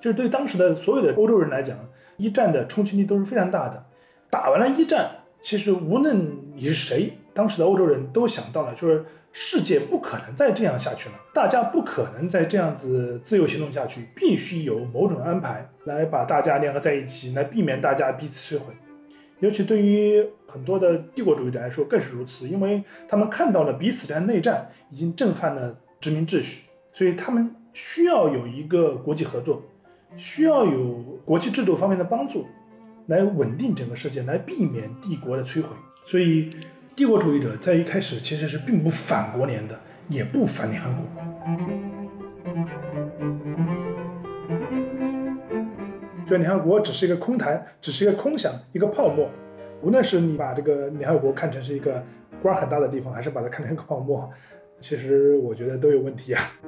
就是对当时的所有的欧洲人来讲，一战的冲击力都是非常大的。打完了一战，其实无论你是谁，当时的欧洲人都想到了，就是世界不可能再这样下去了，大家不可能再这样子自由行动下去，必须有某种安排来把大家联合在一起，来避免大家彼此摧毁。尤其对于很多的帝国主义者来说更是如此，因为他们看到了彼此的内战已经震撼了殖民秩序，所以他们需要有一个国际合作。需要有国际制度方面的帮助，来稳定整个世界，来避免帝国的摧毁。所以，帝国主义者在一开始其实是并不反国联的，也不反联合国。就联合国只是一个空谈，只是一个空想，一个泡沫。无论是你把这个联合国看成是一个官很大的地方，还是把它看成一个泡沫，其实我觉得都有问题啊。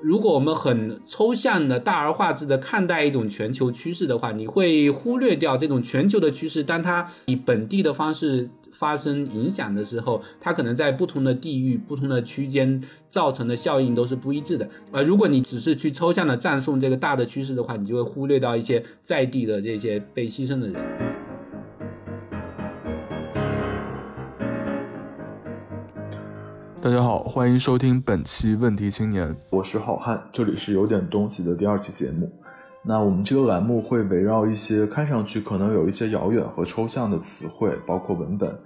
如果我们很抽象的大而化之的看待一种全球趋势的话，你会忽略掉这种全球的趋势。当它以本地的方式发生影响的时候，它可能在不同的地域、不同的区间造成的效应都是不一致的。而如果你只是去抽象的赞颂这个大的趋势的话，你就会忽略到一些在地的这些被牺牲的人。大家好，欢迎收听本期问题青年，我是好汉，这里是有点东西的第二期节目。那我们这个栏目会围绕一些看上去可能有一些遥远和抽象的词汇，包括文本，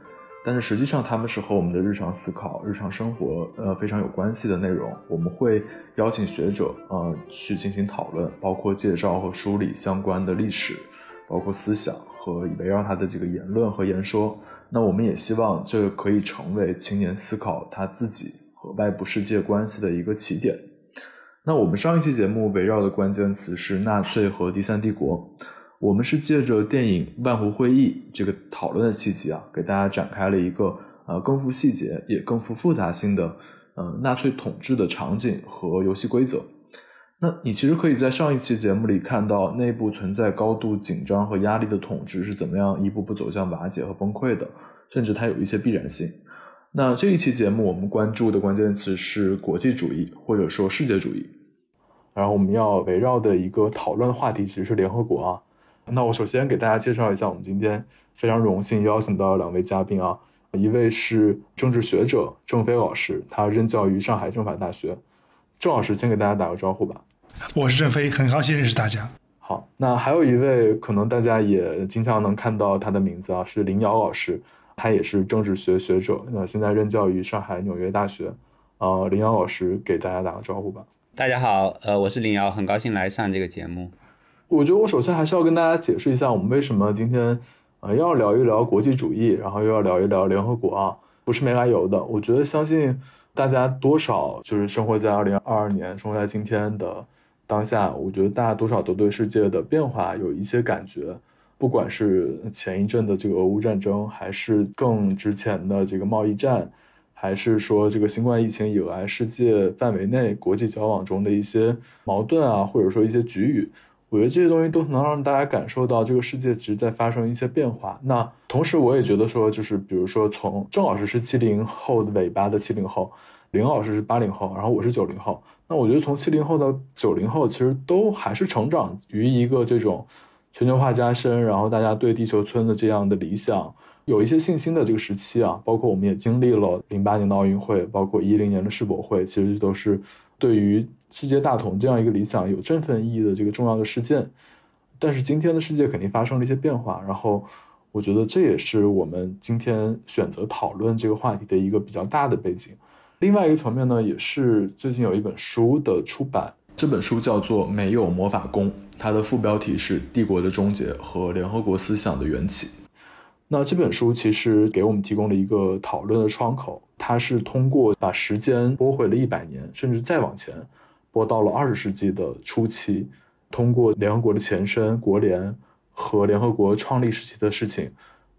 但是实际上他们是和我们的日常思考、日常生活呃非常有关系的内容。我们会邀请学者呃去进行讨论，包括介绍和梳理相关的历史，包括思想和围绕他的这个言论和言说。那我们也希望这个可以成为青年思考他自己和外部世界关系的一个起点。那我们上一期节目围绕的关键词是纳粹和第三帝国。我们是借着电影《万湖会议》这个讨论的契机啊，给大家展开了一个呃更富细节也更富复杂性的呃纳粹统治的场景和游戏规则。那你其实可以在上一期节目里看到，内部存在高度紧张和压力的统治是怎么样一步步走向瓦解和崩溃的，甚至它有一些必然性。那这一期节目我们关注的关键词是国际主义或者说世界主义，然后我们要围绕的一个讨论话题其实是联合国啊。那我首先给大家介绍一下，我们今天非常荣幸邀请到两位嘉宾啊，一位是政治学者郑飞老师，他任教于上海政法大学。郑老师先给大家打个招呼吧。我是郑飞，很高兴认识大家。好，那还有一位可能大家也经常能看到他的名字啊，是林瑶老师，他也是政治学学者，那现在任教于上海纽约大学。呃，林瑶老师给大家打个招呼吧。大家好，呃，我是林瑶，很高兴来上这个节目。我觉得我首先还是要跟大家解释一下，我们为什么今天呃要聊一聊国际主义，然后又要聊一聊联合国啊，不是没来由的。我觉得相信大家多少就是生活在二零二二年，生活在今天的。当下，我觉得大家多少都对世界的变化有一些感觉，不管是前一阵的这个俄乌战争，还是更之前的这个贸易战，还是说这个新冠疫情以来世界范围内国际交往中的一些矛盾啊，或者说一些局域，我觉得这些东西都能让大家感受到这个世界其实在发生一些变化。那同时，我也觉得说，就是比如说从郑老师是七零后的尾巴的七零后。林老师是八零后，然后我是九零后。那我觉得从七零后到九零后，其实都还是成长于一个这种全球化加深，然后大家对地球村的这样的理想有一些信心的这个时期啊。包括我们也经历了零八年的奥运会，包括一零年的世博会，其实都是对于世界大同这样一个理想有振奋意义的这个重要的事件。但是今天的世界肯定发生了一些变化，然后我觉得这也是我们今天选择讨论这个话题的一个比较大的背景。另外一个层面呢，也是最近有一本书的出版，这本书叫做《没有魔法功》，它的副标题是《帝国的终结和联合国思想的缘起》。那这本书其实给我们提供了一个讨论的窗口，它是通过把时间拨回了一百年，甚至再往前，拨到了二十世纪的初期，通过联合国的前身国联和联合国创立时期的事情。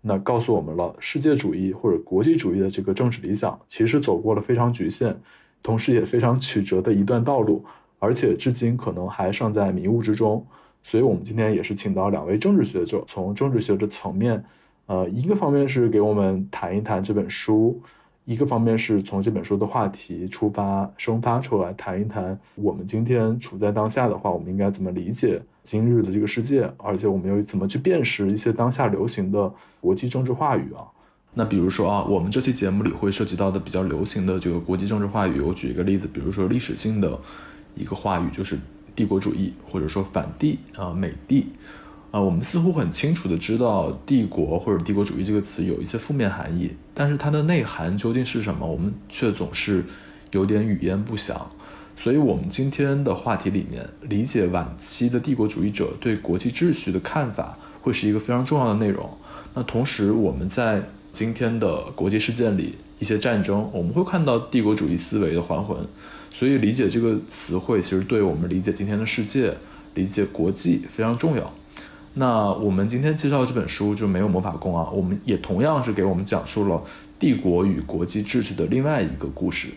那告诉我们了，世界主义或者国际主义的这个政治理想，其实走过了非常局限，同时也非常曲折的一段道路，而且至今可能还尚在迷雾之中。所以，我们今天也是请到两位政治学者，从政治学的层面，呃，一个方面是给我们谈一谈这本书，一个方面是从这本书的话题出发生发出来，谈一谈我们今天处在当下的话，我们应该怎么理解今日的这个世界，而且我们又怎么去辨识一些当下流行的国际政治话语啊？那比如说啊，我们这期节目里会涉及到的比较流行的这个国际政治话语，我举一个例子，比如说历史性的一个话语就是帝国主义，或者说反帝啊、美帝。啊，我们似乎很清楚的知道“帝国”或者“帝国主义”这个词有一些负面含义，但是它的内涵究竟是什么，我们却总是有点语焉不详。所以，我们今天的话题里面，理解晚期的帝国主义者对国际秩序的看法，会是一个非常重要的内容。那同时，我们在今天的国际事件里，一些战争，我们会看到帝国主义思维的还魂。所以，理解这个词汇，其实对我们理解今天的世界、理解国际非常重要。那我们今天介绍这本书就没有魔法宫啊，我们也同样是给我们讲述了帝国与国际秩序的另外一个故事，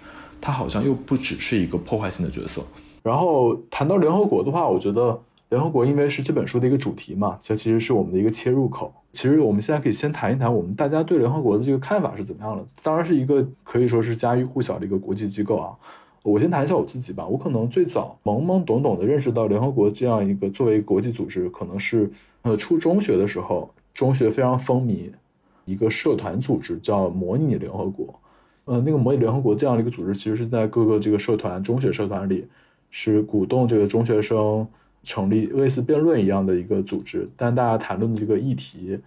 它好像又不只是一个破坏性的角色。然后谈到联合国的话，我觉得联合国因为是这本书的一个主题嘛，这其实是我们的一个切入口。其实我们现在可以先谈一谈我们大家对联合国的这个看法是怎么样的。当然是一个可以说是家喻户晓的一个国际机构啊。我先谈一下我自己吧。我可能最早懵懵懂懂的认识到联合国这样一个作为国际组织，可能是呃初中学的时候，中学非常风靡一个社团组织叫模拟联合国。呃，那个模拟联合国这样的一个组织，其实是在各个这个社团、中学社团里，是鼓动这个中学生成立类似辩论一样的一个组织。但大家谈论的这个议题，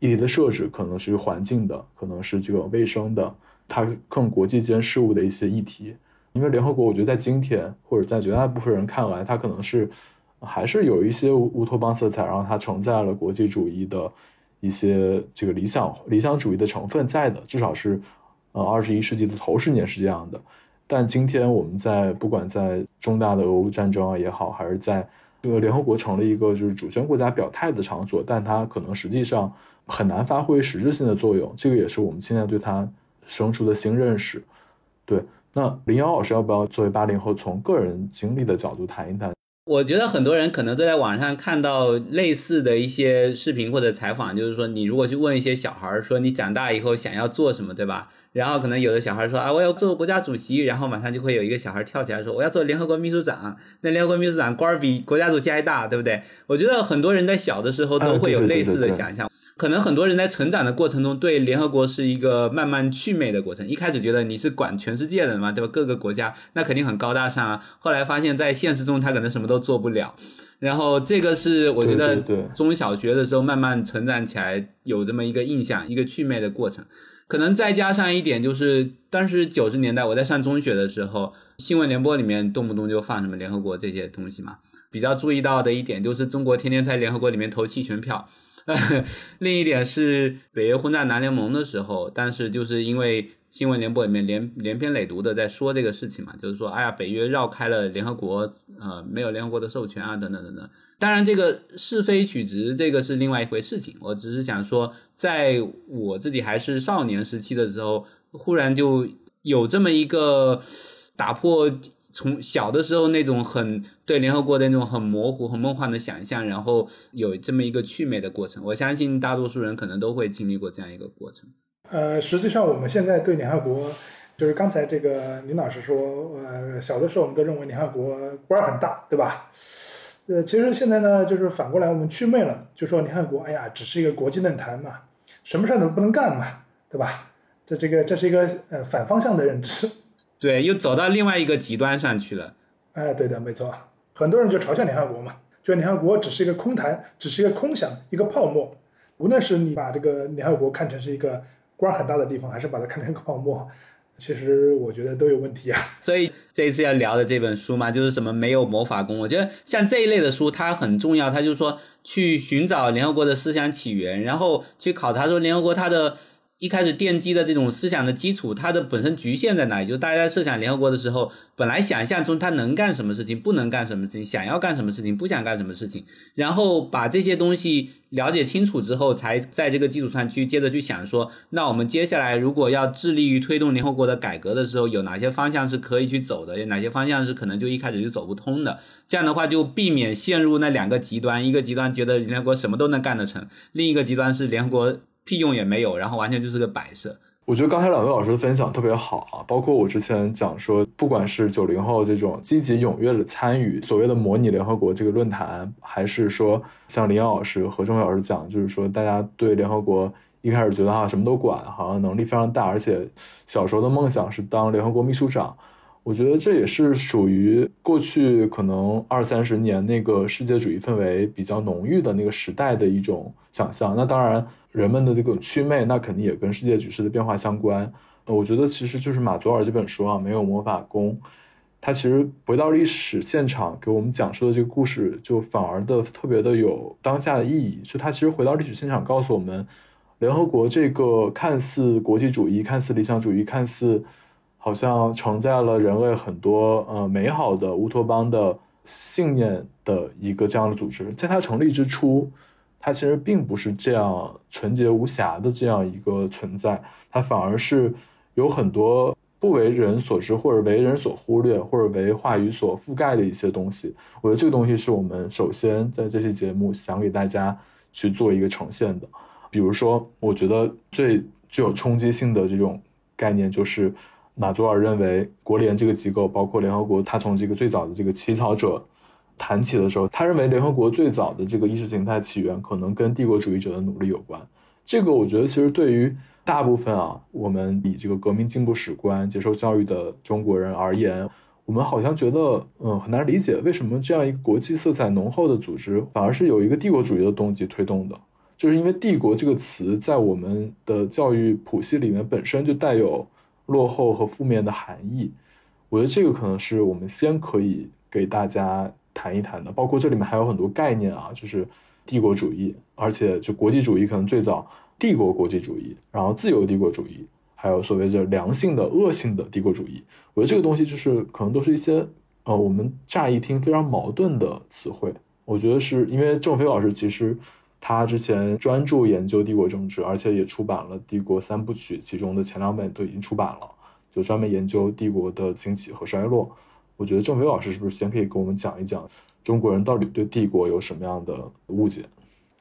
议题的设置可能是环境的，可能是这个卫生的，它更国际间事务的一些议题。因为联合国，我觉得在今天或者在绝大部分人看来，它可能是还是有一些乌托邦色彩，然后它承载了国际主义的一些这个理想理想主义的成分在的，至少是呃二十一世纪的头十年是这样的。但今天我们在不管在重大的俄乌战争啊也好，还是在这个联合国成了一个就是主权国家表态的场所，但它可能实际上很难发挥实质性的作用。这个也是我们现在对它生出的新认识，对。那林瑶老师要不要作为八零后，从个人经历的角度谈一谈？我觉得很多人可能都在网上看到类似的一些视频或者采访，就是说你如果去问一些小孩儿说你长大以后想要做什么，对吧？然后可能有的小孩说啊我要做国家主席，然后马上就会有一个小孩跳起来说我要做联合国秘书长。那联合国秘书长官儿比国家主席还大，对不对？我觉得很多人在小的时候都会有类似的想象。可能很多人在成长的过程中，对联合国是一个慢慢祛魅的过程。一开始觉得你是管全世界的嘛，对吧？各个国家那肯定很高大上啊。后来发现，在现实中他可能什么都做不了。然后这个是我觉得中小学的时候慢慢成长起来有这么一个印象，一个祛魅的过程。可能再加上一点就是，当时九十年代我在上中学的时候，新闻联播里面动不动就放什么联合国这些东西嘛。比较注意到的一点就是，中国天天在联合国里面投弃权票。另一点是北约轰炸南联盟的时候，但是就是因为新闻联播里面连连篇累牍的在说这个事情嘛，就是说，哎呀，北约绕开了联合国，呃，没有联合国的授权啊，等等等等。当然，这个是非曲直，这个是另外一回事情。我只是想说，在我自己还是少年时期的时候，忽然就有这么一个打破。从小的时候那种很对联合国的那种很模糊、很梦幻的想象，然后有这么一个祛魅的过程。我相信大多数人可能都会经历过这样一个过程。呃，实际上我们现在对联合国，就是刚才这个林老师说，呃，小的时候我们都认为联合国官儿很大，对吧？呃，其实现在呢，就是反过来我们祛魅了，就说联合国，哎呀，只是一个国际论坛嘛，什么事儿都不能干嘛，对吧？这这个这是一个呃反方向的认知。对，又走到另外一个极端上去了。哎，对的，没错。很多人就嘲笑联合国嘛，就联合国只是一个空谈，只是一个空想，一个泡沫。无论是你把这个联合国看成是一个官很大的地方，还是把它看成一个泡沫，其实我觉得都有问题啊。所以这一次要聊的这本书嘛，就是什么没有魔法功。我觉得像这一类的书，它很重要，它就是说去寻找联合国的思想起源，然后去考察说联合国它的。一开始奠基的这种思想的基础，它的本身局限在哪里？就大家设想联合国的时候，本来想象中它能干什么事情，不能干什么事情，想要干什么事情，不想干什么事情，然后把这些东西了解清楚之后，才在这个基础上去接着去想说，那我们接下来如果要致力于推动联合国的改革的时候，有哪些方向是可以去走的？有哪些方向是可能就一开始就走不通的？这样的话就避免陷入那两个极端，一个极端觉得联合国什么都能干得成，另一个极端是联合国。屁用也没有，然后完全就是个摆设。我觉得刚才两位老师的分享特别好啊，包括我之前讲说，不管是九零后这种积极踊跃的参与所谓的模拟联合国这个论坛，还是说像林老师和钟老师讲，就是说大家对联合国一开始觉得哈什么都管，好像能力非常大，而且小时候的梦想是当联合国秘书长。我觉得这也是属于过去可能二三十年那个世界主义氛围比较浓郁的那个时代的一种想象。那当然，人们的这个祛魅，那肯定也跟世界局势的变化相关。呃我觉得其实就是马佐尔这本书啊，《没有魔法功》，它其实回到历史现场给我们讲述的这个故事，就反而的特别的有当下的意义。就它其实回到历史现场，告诉我们，联合国这个看似国际主义、看似理想主义、看似。好像承载了人类很多呃美好的乌托邦的信念的一个这样的组织，在它成立之初，它其实并不是这样纯洁无瑕的这样一个存在，它反而是有很多不为人所知或者为人所忽略或者为话语所覆盖的一些东西。我觉得这个东西是我们首先在这期节目想给大家去做一个呈现的。比如说，我觉得最具有冲击性的这种概念就是。马祖尔认为，国联这个机构，包括联合国，他从这个最早的这个起草者谈起的时候，他认为联合国最早的这个意识形态起源可能跟帝国主义者的努力有关。这个我觉得其实对于大部分啊，我们以这个革命进步史观接受教育的中国人而言，我们好像觉得，嗯，很难理解为什么这样一个国际色彩浓厚的组织，反而是有一个帝国主义的动机推动的，就是因为“帝国”这个词在我们的教育谱系里面本身就带有。落后和负面的含义，我觉得这个可能是我们先可以给大家谈一谈的。包括这里面还有很多概念啊，就是帝国主义，而且就国际主义可能最早帝国国际主义，然后自由帝国主义，还有所谓的良性的、恶性的帝国主义。我觉得这个东西就是可能都是一些呃，我们乍一听非常矛盾的词汇。我觉得是因为郑飞老师其实。他之前专注研究帝国政治，而且也出版了《帝国三部曲》，其中的前两本都已经出版了，就专门研究帝国的兴起和衰落。我觉得郑伟老师是不是先可以跟我们讲一讲中国人到底对帝国有什么样的误解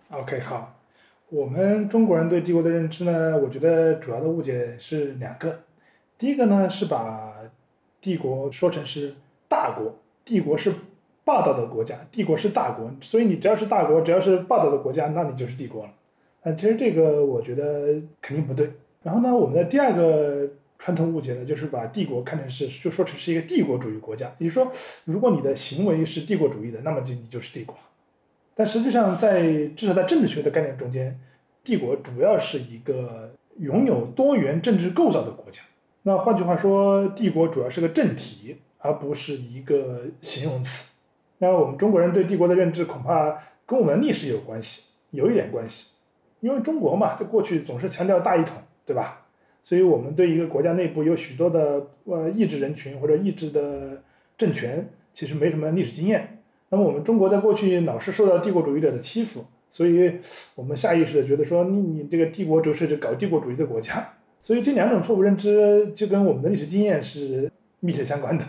？OK，好，我们中国人对帝国的认知呢，我觉得主要的误解是两个。第一个呢是把帝国说成是大国，帝国是。霸道的国家，帝国是大国，所以你只要是大国，只要是霸道的国家，那你就是帝国了。但其实这个我觉得肯定不对。然后呢，我们的第二个传统误解呢，就是把帝国看成是就说成是一个帝国主义国家，也就是说，如果你的行为是帝国主义的，那么就你就是帝国。但实际上，在至少在政治学的概念中间，帝国主要是一个拥有多元政治构造的国家。那换句话说，帝国主要是个政体，而不是一个形容词。那我们中国人对帝国的认知恐怕跟我们历史有关系，有一点关系，因为中国嘛，在过去总是强调大一统，对吧？所以我们对一个国家内部有许多的呃意志人群或者意志的政权，其实没什么历史经验。那么我们中国在过去老是受到帝国主义者的欺负，所以我们下意识的觉得说你你这个帝国就是搞帝国主义的国家，所以这两种错误认知就跟我们的历史经验是密切相关的。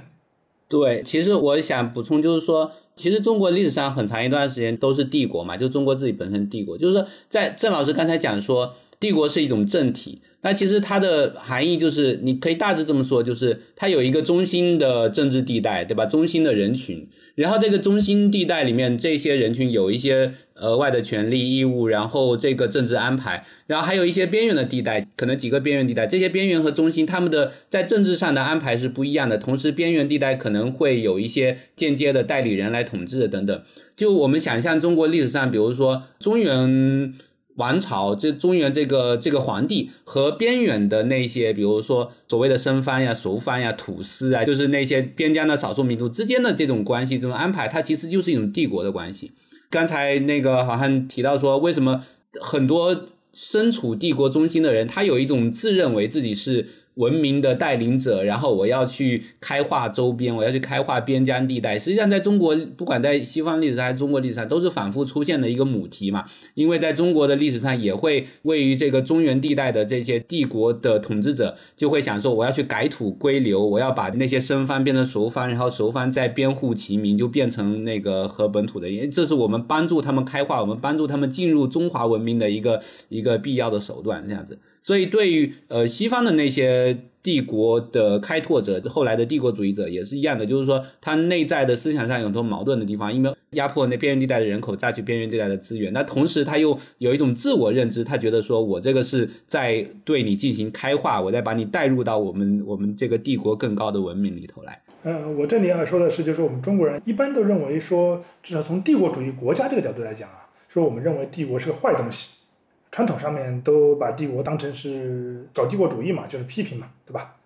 对，其实我想补充就是说，其实中国历史上很长一段时间都是帝国嘛，就中国自己本身帝国，就是说，在郑老师刚才讲说。帝国是一种政体，那其实它的含义就是，你可以大致这么说，就是它有一个中心的政治地带，对吧？中心的人群，然后这个中心地带里面，这些人群有一些额外的权利义务，然后这个政治安排，然后还有一些边缘的地带，可能几个边缘地带，这些边缘和中心他们的在政治上的安排是不一样的，同时边缘地带可能会有一些间接的代理人来统治等等。就我们想象中国历史上，比如说中原。王朝这中原这个这个皇帝和边远的那些，比如说所谓的生番呀、熟番呀、土司啊，就是那些边疆的少数民族之间的这种关系、这种安排，它其实就是一种帝国的关系。刚才那个好像提到说，为什么很多身处帝国中心的人，他有一种自认为自己是文明的带领者，然后我要去开化周边，我要去开化边疆地带。实际上，在中国，不管在西方历史上还是中国历史上，都是反复出现的一个母题嘛。因为在中国的历史上，也会位于这个中原地带的这些帝国的统治者，就会想说，我要去改土归流，我要把那些生番变成熟番，然后熟番再编户齐民，就变成那个和本土的。因为这是我们帮助他们开化，我们帮助他们进入中华文明的一个一个必要的手段，这样子。所以，对于呃西方的那些帝国的开拓者，后来的帝国主义者也是一样的，就是说他内在的思想上有很多矛盾的地方，因为压迫那边缘地带的人口，榨取边缘地带的资源，那同时他又有一种自我认知，他觉得说我这个是在对你进行开化，我在把你带入到我们我们这个帝国更高的文明里头来。嗯，我这里要说的是，就是我们中国人一般都认为说，至少从帝国主义国家这个角度来讲啊，说我们认为帝国是个坏东西。传统上面都把帝国当成是搞帝国主义嘛，就是批评嘛，对吧？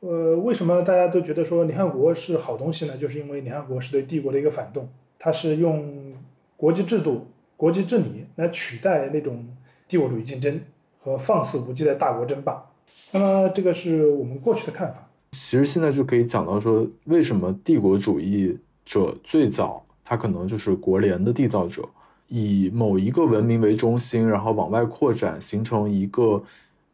呃，为什么大家都觉得说联合国是好东西呢？就是因为联合国是对帝国的一个反动，它是用国际制度、国际治理来取代那种帝国主义竞争和放肆无忌的大国争霸。那么这个是我们过去的看法。其实现在就可以讲到说，为什么帝国主义者最早他可能就是国联的缔造者。以某一个文明为中心，然后往外扩展，形成一个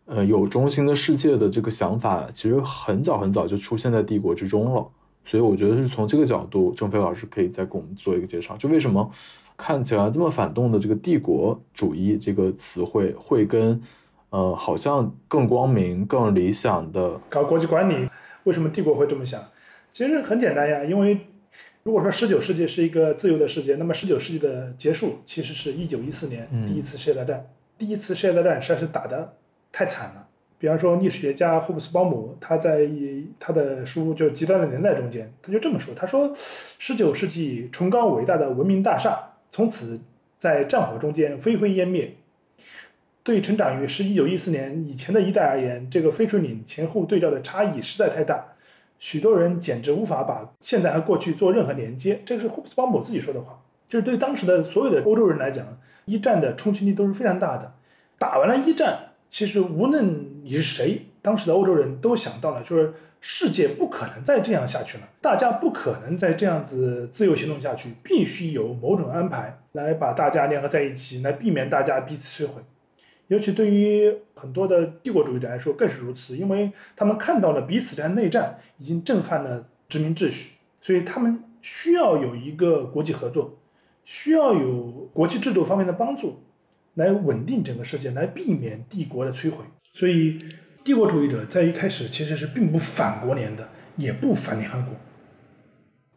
呃有中心的世界的这个想法，其实很早很早就出现在帝国之中了。所以我觉得是从这个角度，郑飞老师可以再给我们做一个介绍，就为什么看起来这么反动的这个帝国主义这个词汇，会跟呃好像更光明、更理想的搞国际管理，为什么帝国会这么想？其实很简单呀，因为。如果说十九世纪是一个自由的世界，那么十九世纪的结束其实是一九一四年第一次世界大战。第一次世界大战实在是打得太惨了。比方说，历史学家霍布斯鲍姆他在他的书就《极端的年代》中间，他就这么说：他说，十九世纪崇高伟大的文明大厦从此在战火中间灰飞烟灭。对成长于是一九一四年以前的一代而言，这个分水岭前后对照的差异实在太大。许多人简直无法把现在和过去做任何连接，这个是霍布斯鲍姆自己说的话。就是对当时的所有的欧洲人来讲，一战的冲击力都是非常大的。打完了一战，其实无论你是谁，当时的欧洲人都想到了，就是世界不可能再这样下去了，大家不可能再这样子自由行动下去，必须有某种安排来把大家联合在一起，来避免大家彼此摧毁。尤其对于很多的帝国主义者来说更是如此，因为他们看到了彼此间内战已经震撼了殖民秩序，所以他们需要有一个国际合作，需要有国际制度方面的帮助，来稳定整个世界，来避免帝国的摧毁。所以，帝国主义者在一开始其实是并不反国联的，也不反联合国。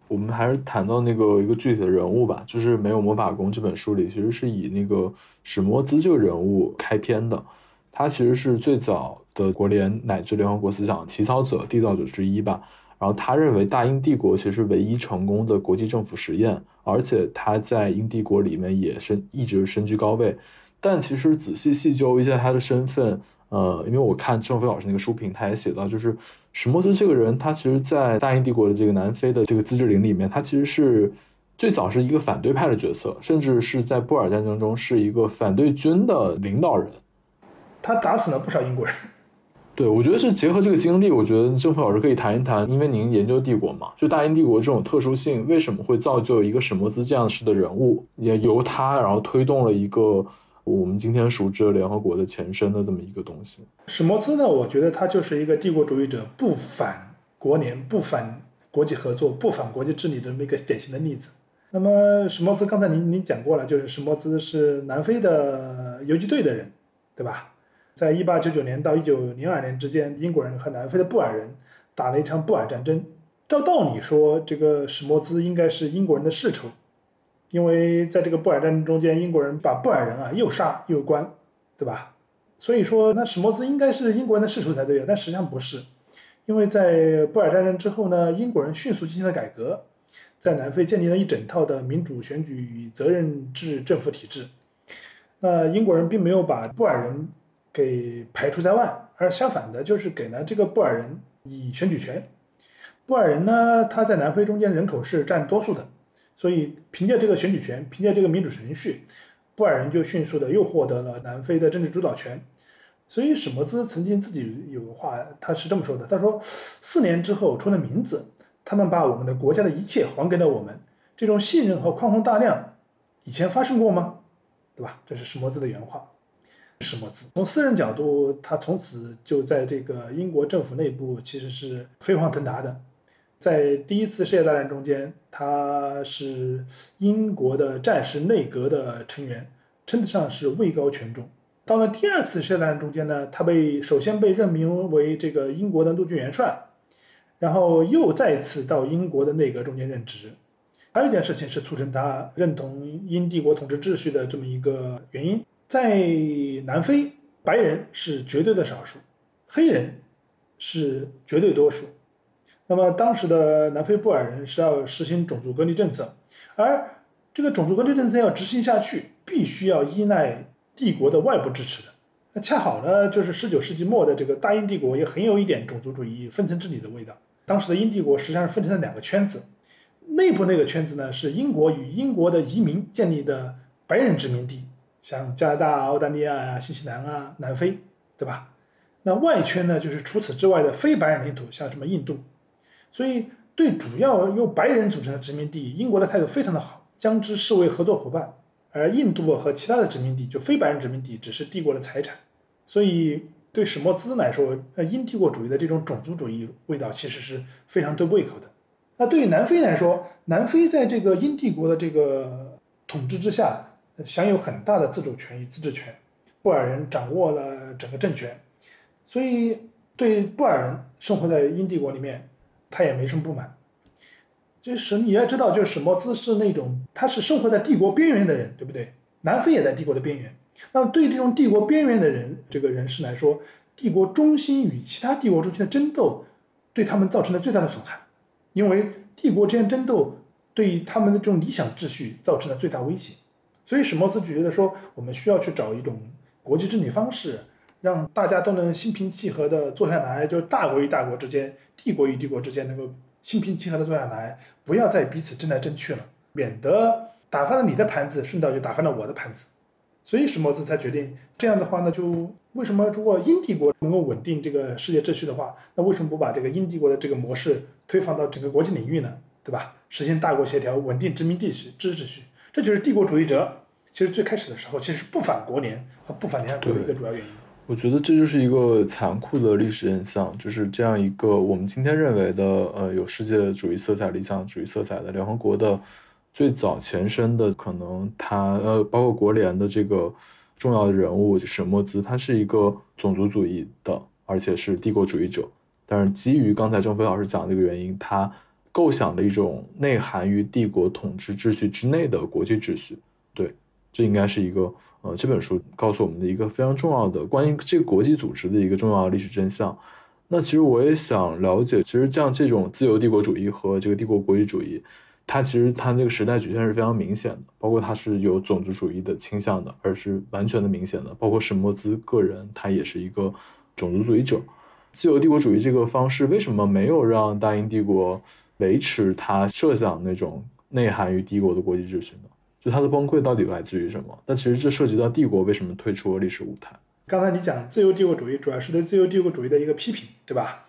我们还是谈到那个一个具体的人物吧，就是《没有魔法宫》这本书里，其实是以那个史摩兹这个人物开篇的。他其实是最早的国联乃至联合国思想起草者、缔造者之一吧。然后他认为大英帝国其实唯一成功的国际政府实验，而且他在英帝国里面也身一直身居高位。但其实仔细细究一下他的身份，呃，因为我看郑飞老师那个书评，他也写到，就是史默兹这个人，他其实，在大英帝国的这个南非的这个自治领里面，他其实是最早是一个反对派的角色，甚至是在布尔战争中是一个反对军的领导人。他打死了不少英国人。对，我觉得是结合这个经历，我觉得郑飞老师可以谈一谈，因为您研究帝国嘛，就大英帝国这种特殊性，为什么会造就一个史默兹这样式的人物，也由他然后推动了一个。我们今天熟知的联合国的前身的这么一个东西，史摩兹呢？我觉得他就是一个帝国主义者，不反国联，不反国际合作，不反国际治理的这么一个典型的例子。那么史摩兹刚才您您讲过了，就是史摩兹是南非的游击队的人，对吧？在一八九九年到一九零二年之间，英国人和南非的布尔人打了一场布尔战争。照道理说，这个史摩兹应该是英国人的世仇。因为在这个布尔战争中间，英国人把布尔人啊又杀又关，对吧？所以说，那史默兹应该是英国人的世仇才对啊，但实际上不是，因为在布尔战争之后呢，英国人迅速进行了改革，在南非建立了一整套的民主选举与责任制政府体制。那英国人并没有把布尔人给排除在外，而相反的，就是给了这个布尔人以选举权。布尔人呢，他在南非中间人口是占多数的。所以，凭借这个选举权，凭借这个民主程序，布尔人就迅速的又获得了南非的政治主导权。所以史摩兹曾经自己有话，他是这么说的：“他说，四年之后出了名字，他们把我们的国家的一切还给了我们，这种信任和宽宏大量，以前发生过吗？对吧？”这是史摩兹的原话。史摩兹从私人角度，他从此就在这个英国政府内部其实是飞黄腾达的。在第一次世界大战中间，他是英国的战时内阁的成员，称得上是位高权重。到了第二次世界大战中间呢，他被首先被任命为这个英国的陆军元帅，然后又再次到英国的内阁中间任职。还有一件事情是促成他认同英帝国统治秩序的这么一个原因，在南非，白人是绝对的少数，黑人是绝对多数。那么当时的南非布尔人是要实行种族隔离政策，而这个种族隔离政策要执行下去，必须要依赖。帝国的外部支持的，那恰好呢，就是十九世纪末的这个大英帝国也很有一点种族主义分层治理的味道。当时的英帝国实际上是分成了两个圈子，内部那个圈子呢是英国与英国的移民建立的白人殖民地，像加拿大、澳大利亚啊、新西兰啊、南非，对吧？那外圈呢就是除此之外的非白人领土，像什么印度。所以对主要由白人组成的殖民地，英国的态度非常的好，将之视为合作伙伴。而印度和其他的殖民地，就非白人殖民地，只是帝国的财产。所以对史莫兹来说，呃，英帝国主义的这种种族主义味道其实是非常对胃口的。那对于南非来说，南非在这个英帝国的这个统治之下，享有很大的自主权与自治权。布尔人掌握了整个政权，所以对布尔人生活在英帝国里面，他也没什么不满。就是你要知道，就是史莫兹是那种他是生活在帝国边缘的人，对不对？南非也在帝国的边缘。那么对这种帝国边缘的人，这个人士来说，帝国中心与其他帝国中心的争斗，对他们造成了最大的损害，因为帝国之间争斗对他们的这种理想秩序造成了最大威胁。所以史莫兹觉得说，我们需要去找一种国际治理方式，让大家都能心平气和的坐下来，就是大国与大国之间，帝国与帝国之间能够。心平气和的坐下来，不要再彼此争来争去了，免得打翻了你的盘子，顺道就打翻了我的盘子。所以史墨兹才决定这样的话呢，就为什么如果英帝国能够稳定这个世界秩序的话，那为什么不把这个英帝国的这个模式推放到整个国际领域呢？对吧？实现大国协调，稳定殖民地秩秩序，这就是帝国主义者其实最开始的时候其实不反国联和不反联合国的一个主要原因。我觉得这就是一个残酷的历史现象，就是这样一个我们今天认为的呃有世界主义色彩、理想主义色彩的联合国的最早前身的可能，它呃包括国联的这个重要的人物史莫兹，他是一个种族主义的，而且是帝国主义者。但是基于刚才郑飞老师讲这个原因，他构想的一种内含于帝国统治秩序之内的国际秩序。对，这应该是一个。呃，这本书告诉我们的一个非常重要的关于这个国际组织的一个重要的历史真相。那其实我也想了解，其实像这种自由帝国主义和这个帝国国际主义，它其实它那个时代局限是非常明显的，包括它是有种族主义的倾向的，而是完全的明显的。包括史莫兹个人，他也是一个种族主义者。自由帝国主义这个方式为什么没有让大英帝国维持他设想那种内涵于帝国的国际秩序呢？就它的崩溃到底来自于什么？但其实这涉及到帝国为什么退出了历史舞台。刚才你讲自由帝国主义，主要是对自由帝国主义的一个批评，对吧？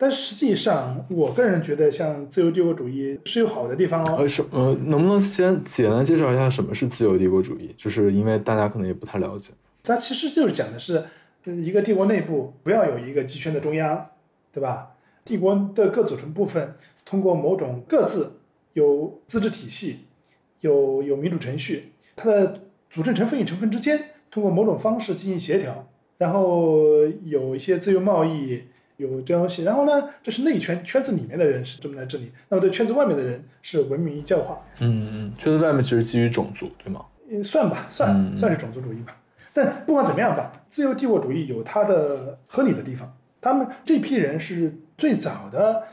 但实际上，我个人觉得，像自由帝国主义是有好的地方哦。呃，是呃，能不能先简单介绍一下什么是自由帝国主义？就是因为大家可能也不太了解。它其实就是讲的是，一个帝国内部不要有一个集权的中央，对吧？帝国的各组成部分通过某种各自有自治体系。有有民主程序，它的组成成分与成分之间通过某种方式进行协调，然后有一些自由贸易，有这东西。然后呢，这是内圈圈子里面的人是这么来治理，那么对圈子外面的人是文明教化。嗯嗯，圈子外面其实基于种族，对吗？算吧，算算是种族主义吧。但不管怎么样吧，自由帝国主义有它的合理的地方。他们这批人是最早的。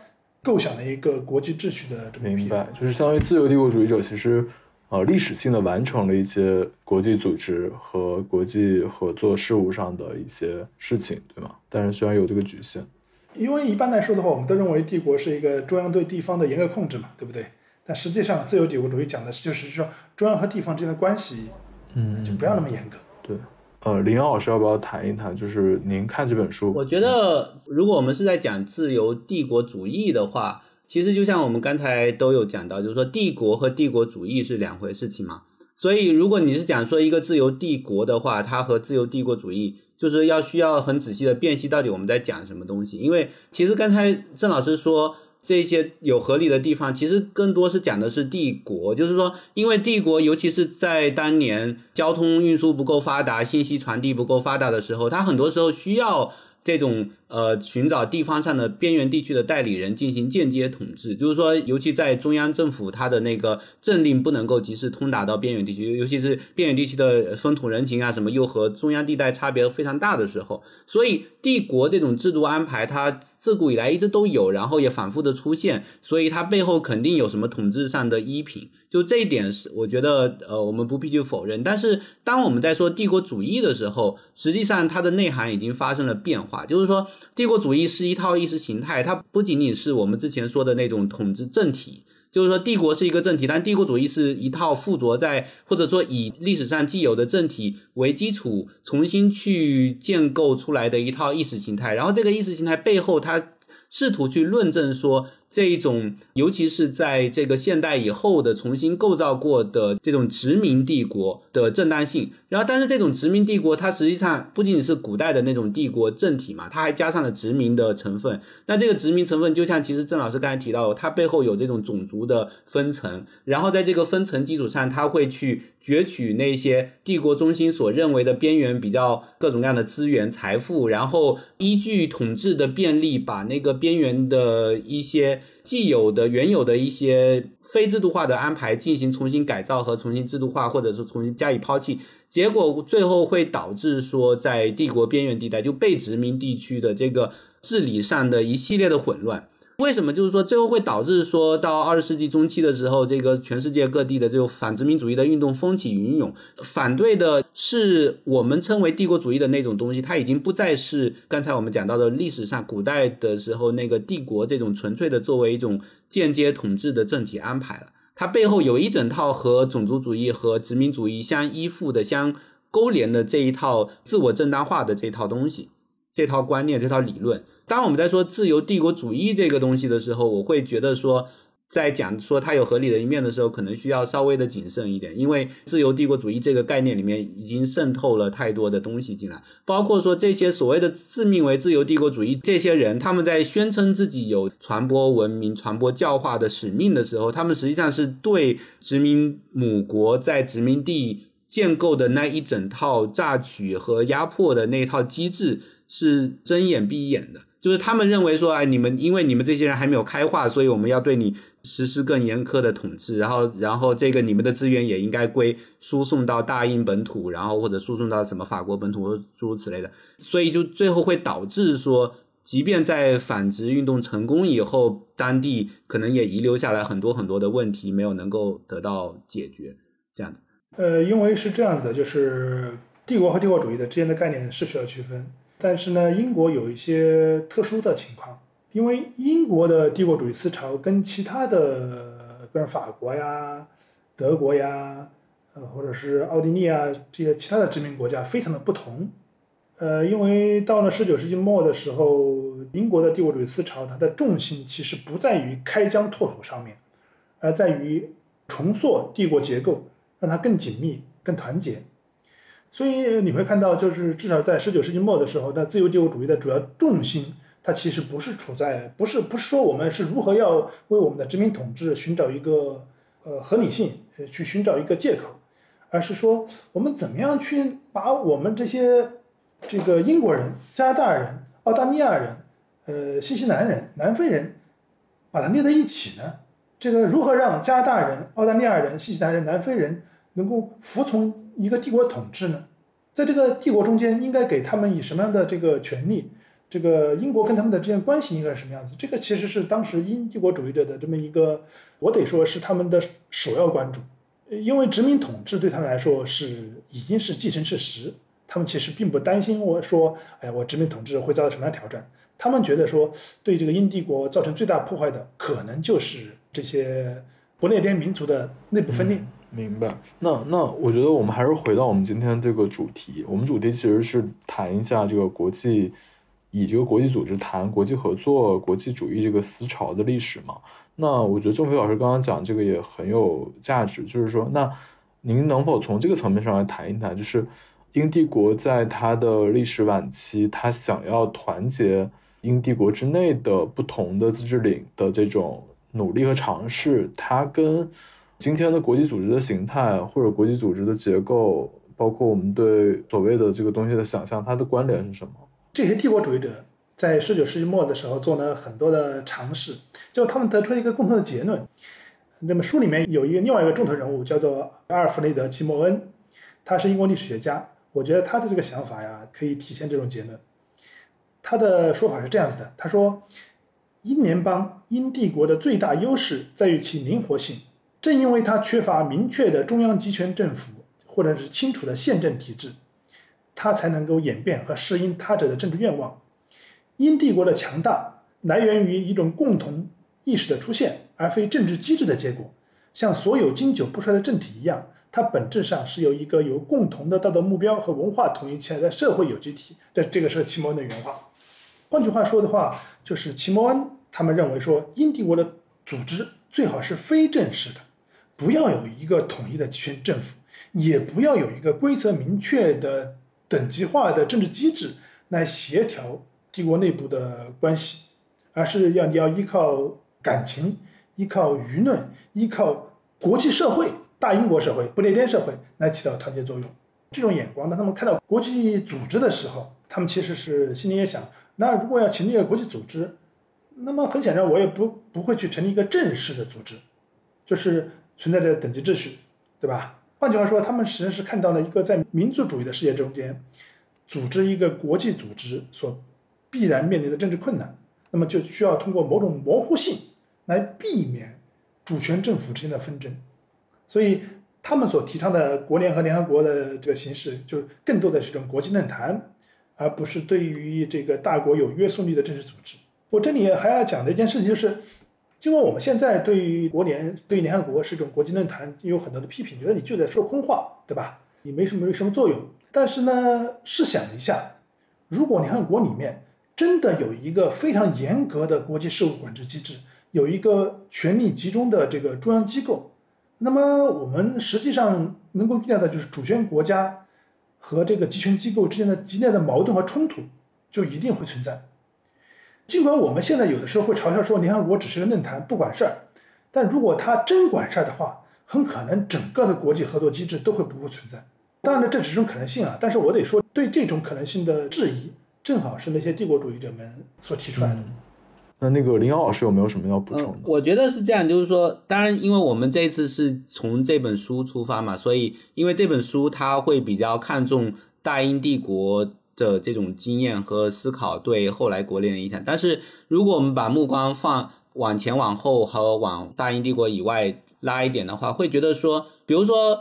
构想了一个国际秩序的这么明白，就是相当于自由帝国主义者，其实呃历史性的完成了一些国际组织和国际合作事务上的一些事情，对吗？但是虽然有这个局限，因为一般来说的话，我们都认为帝国是一个中央对地方的严格控制嘛，对不对？但实际上，自由帝国主义讲的就是说中央和地方之间的关系，嗯，就不要那么严格。对，呃，林阳老师要不要谈一谈？就是您看这本书，我觉得如果我们是在讲自由帝国主义的话，其实就像我们刚才都有讲到，就是说帝国和帝国主义是两回事情嘛。所以如果你是讲说一个自由帝国的话，它和自由帝国主义就是要需要很仔细的辨析到底我们在讲什么东西。因为其实刚才郑老师说。这些有合理的地方，其实更多是讲的是帝国，就是说，因为帝国，尤其是在当年交通运输不够发达、信息传递不够发达的时候，它很多时候需要这种。呃，寻找地方上的边缘地区的代理人进行间接统治，就是说，尤其在中央政府它的那个政令不能够及时通达到边缘地区，尤其是边缘地区的风土人情啊什么又和中央地带差别非常大的时候，所以帝国这种制度安排它自古以来一直都有，然后也反复的出现，所以它背后肯定有什么统治上的依凭，就这一点是我觉得呃我们不必去否认。但是当我们在说帝国主义的时候，实际上它的内涵已经发生了变化，就是说。帝国主义是一套意识形态，它不仅仅是我们之前说的那种统治政体，就是说帝国是一个政体，但帝国主义是一套附着在或者说以历史上既有的政体为基础重新去建构出来的一套意识形态，然后这个意识形态背后，它试图去论证说。这一种，尤其是在这个现代以后的重新构造过的这种殖民帝国的正当性，然后，但是这种殖民帝国它实际上不仅仅是古代的那种帝国政体嘛，它还加上了殖民的成分。那这个殖民成分，就像其实郑老师刚才提到，它背后有这种种族的分层，然后在这个分层基础上，它会去攫取那些帝国中心所认为的边缘比较各种各样的资源财富，然后依据统治的便利，把那个边缘的一些。既有的原有的一些非制度化的安排进行重新改造和重新制度化，或者是重新加以抛弃，结果最后会导致说，在帝国边缘地带就被殖民地区的这个治理上的一系列的混乱。为什么就是说最后会导致说到二十世纪中期的时候，这个全世界各地的这种反殖民主义的运动风起云涌，反对的是我们称为帝国主义的那种东西，它已经不再是刚才我们讲到的历史上古代的时候那个帝国这种纯粹的作为一种间接统治的政体安排了，它背后有一整套和种族主义和殖民主义相依附的、相勾连的这一套自我正当化的这套东西。这套观念，这套理论，当我们在说自由帝国主义这个东西的时候，我会觉得说，在讲说它有合理的一面的时候，可能需要稍微的谨慎一点，因为自由帝国主义这个概念里面已经渗透了太多的东西进来，包括说这些所谓的自命为自由帝国主义这些人，他们在宣称自己有传播文明、传播教化的使命的时候，他们实际上是对殖民母国在殖民地建构的那一整套榨取和压迫的那套机制。是睁眼闭眼的，就是他们认为说，哎，你们因为你们这些人还没有开化，所以我们要对你实施更严苛的统治，然后，然后这个你们的资源也应该归输送到大英本土，然后或者输送到什么法国本土诸如此类的，所以就最后会导致说，即便在反殖运动成功以后，当地可能也遗留下来很多很多的问题没有能够得到解决，这样子。呃，因为是这样子的，就是帝国和帝国主义的之间的概念是需要区分。但是呢，英国有一些特殊的情况，因为英国的帝国主义思潮跟其他的，比如法国呀、德国呀，呃，或者是奥地利啊这些其他的殖民国家非常的不同。呃，因为到了十九世纪末的时候，英国的帝国主义思潮它的重心其实不在于开疆拓土上面，而在于重塑帝国结构，让它更紧密、更团结。所以你会看到，就是至少在十九世纪末的时候，那自由帝国主义的主要重心，它其实不是处在，不是不是说我们是如何要为我们的殖民统治寻找一个呃合理性，去寻找一个借口，而是说我们怎么样去把我们这些这个英国人、加拿大人、澳大利亚人、呃新西兰人、南非人，把它列在一起呢？这个如何让加拿大人、澳大利亚人、新西兰人、南非人？能够服从一个帝国统治呢？在这个帝国中间，应该给他们以什么样的这个权利？这个英国跟他们的之间关系应该是什么样子？这个其实是当时英帝国主义者的这么一个，我得说是他们的首要关注。因为殖民统治对他们来说是已经是既成事实，他们其实并不担心我说，哎，我殖民统治会遭到什么样挑战？他们觉得说，对这个英帝国造成最大破坏的，可能就是这些不列颠民族的内部分裂。明白。那那我觉得我们还是回到我们今天这个主题，我们主题其实是谈一下这个国际，以这个国际组织谈国际合作、国际主义这个思潮的历史嘛。那我觉得郑飞老师刚刚讲这个也很有价值，就是说，那您能否从这个层面上来谈一谈，就是英帝国在它的历史晚期，它想要团结英帝国之内的不同的自治领的这种努力和尝试，它跟今天的国际组织的形态或者国际组织的结构，包括我们对所谓的这个东西的想象，它的关联是什么？这些帝国主义者在十九世纪末的时候做了很多的尝试，最后他们得出一个共同的结论。那么书里面有一个另外一个重头人物叫做阿尔弗雷德·齐默恩，他是英国历史学家。我觉得他的这个想法呀，可以体现这种结论。他的说法是这样子的：他说，英联邦、英帝国的最大优势在于其灵活性。正因为它缺乏明确的中央集权政府，或者是清楚的宪政体制，它才能够演变和适应他者的政治愿望。英帝国的强大来源于一种共同意识的出现，而非政治机制的结果。像所有经久不衰的政体一样，它本质上是由一个由共同的道德目标和文化统一起来的社会有机体。这这个是齐摩恩的原话。换句话说的话，就是齐摩恩他们认为说，英帝国的组织最好是非正式的。不要有一个统一的集权政府，也不要有一个规则明确的等级化的政治机制来协调帝国内部的关系，而是要你要依靠感情、依靠舆论、依靠国际社会、大英国社会、不列颠社会来起到团结作用。这种眼光，当他们看到国际组织的时候，他们其实是心里也想：那如果要成立一个国际组织，那么很显然我也不不会去成立一个正式的组织，就是。存在着等级秩序，对吧？换句话说，他们实际上是看到了一个在民族主义的世界中间，组织一个国际组织所必然面临的政治困难，那么就需要通过某种模糊性来避免主权政府之间的纷争。所以，他们所提倡的国联和联合国的这个形式，就更多的是一种国际论坛，而不是对于这个大国有约束力的政治组织。我这里还要讲的一件事情就是。尽管我们现在对于国联、对于联合国是一种国际论坛，有很多的批评，觉得你就在说空话，对吧？你没什么没什么作用。但是呢，试想一下，如果联合国里面真的有一个非常严格的国际事务管制机制，有一个权力集中的这个中央机构，那么我们实际上能够预料的就是主权国家和这个集权机构之间的激烈的矛盾和冲突就一定会存在。尽管我们现在有的时候会嘲笑说联合国只是个论坛，不管事儿，但如果它真管事儿的话，很可能整个的国际合作机制都会不复存在。当然，这只是种可能性啊。但是我得说，对这种可能性的质疑，正好是那些帝国主义者们所提出来的。那那个林瑶老师有没有什么要补充的？我觉得是这样，就是说，当然，因为我们这一次是从这本书出发嘛，所以因为这本书它会比较看重大英帝国。的这种经验和思考对后来国内的影响，但是如果我们把目光放往前往后和往大英帝国以外拉一点的话，会觉得说，比如说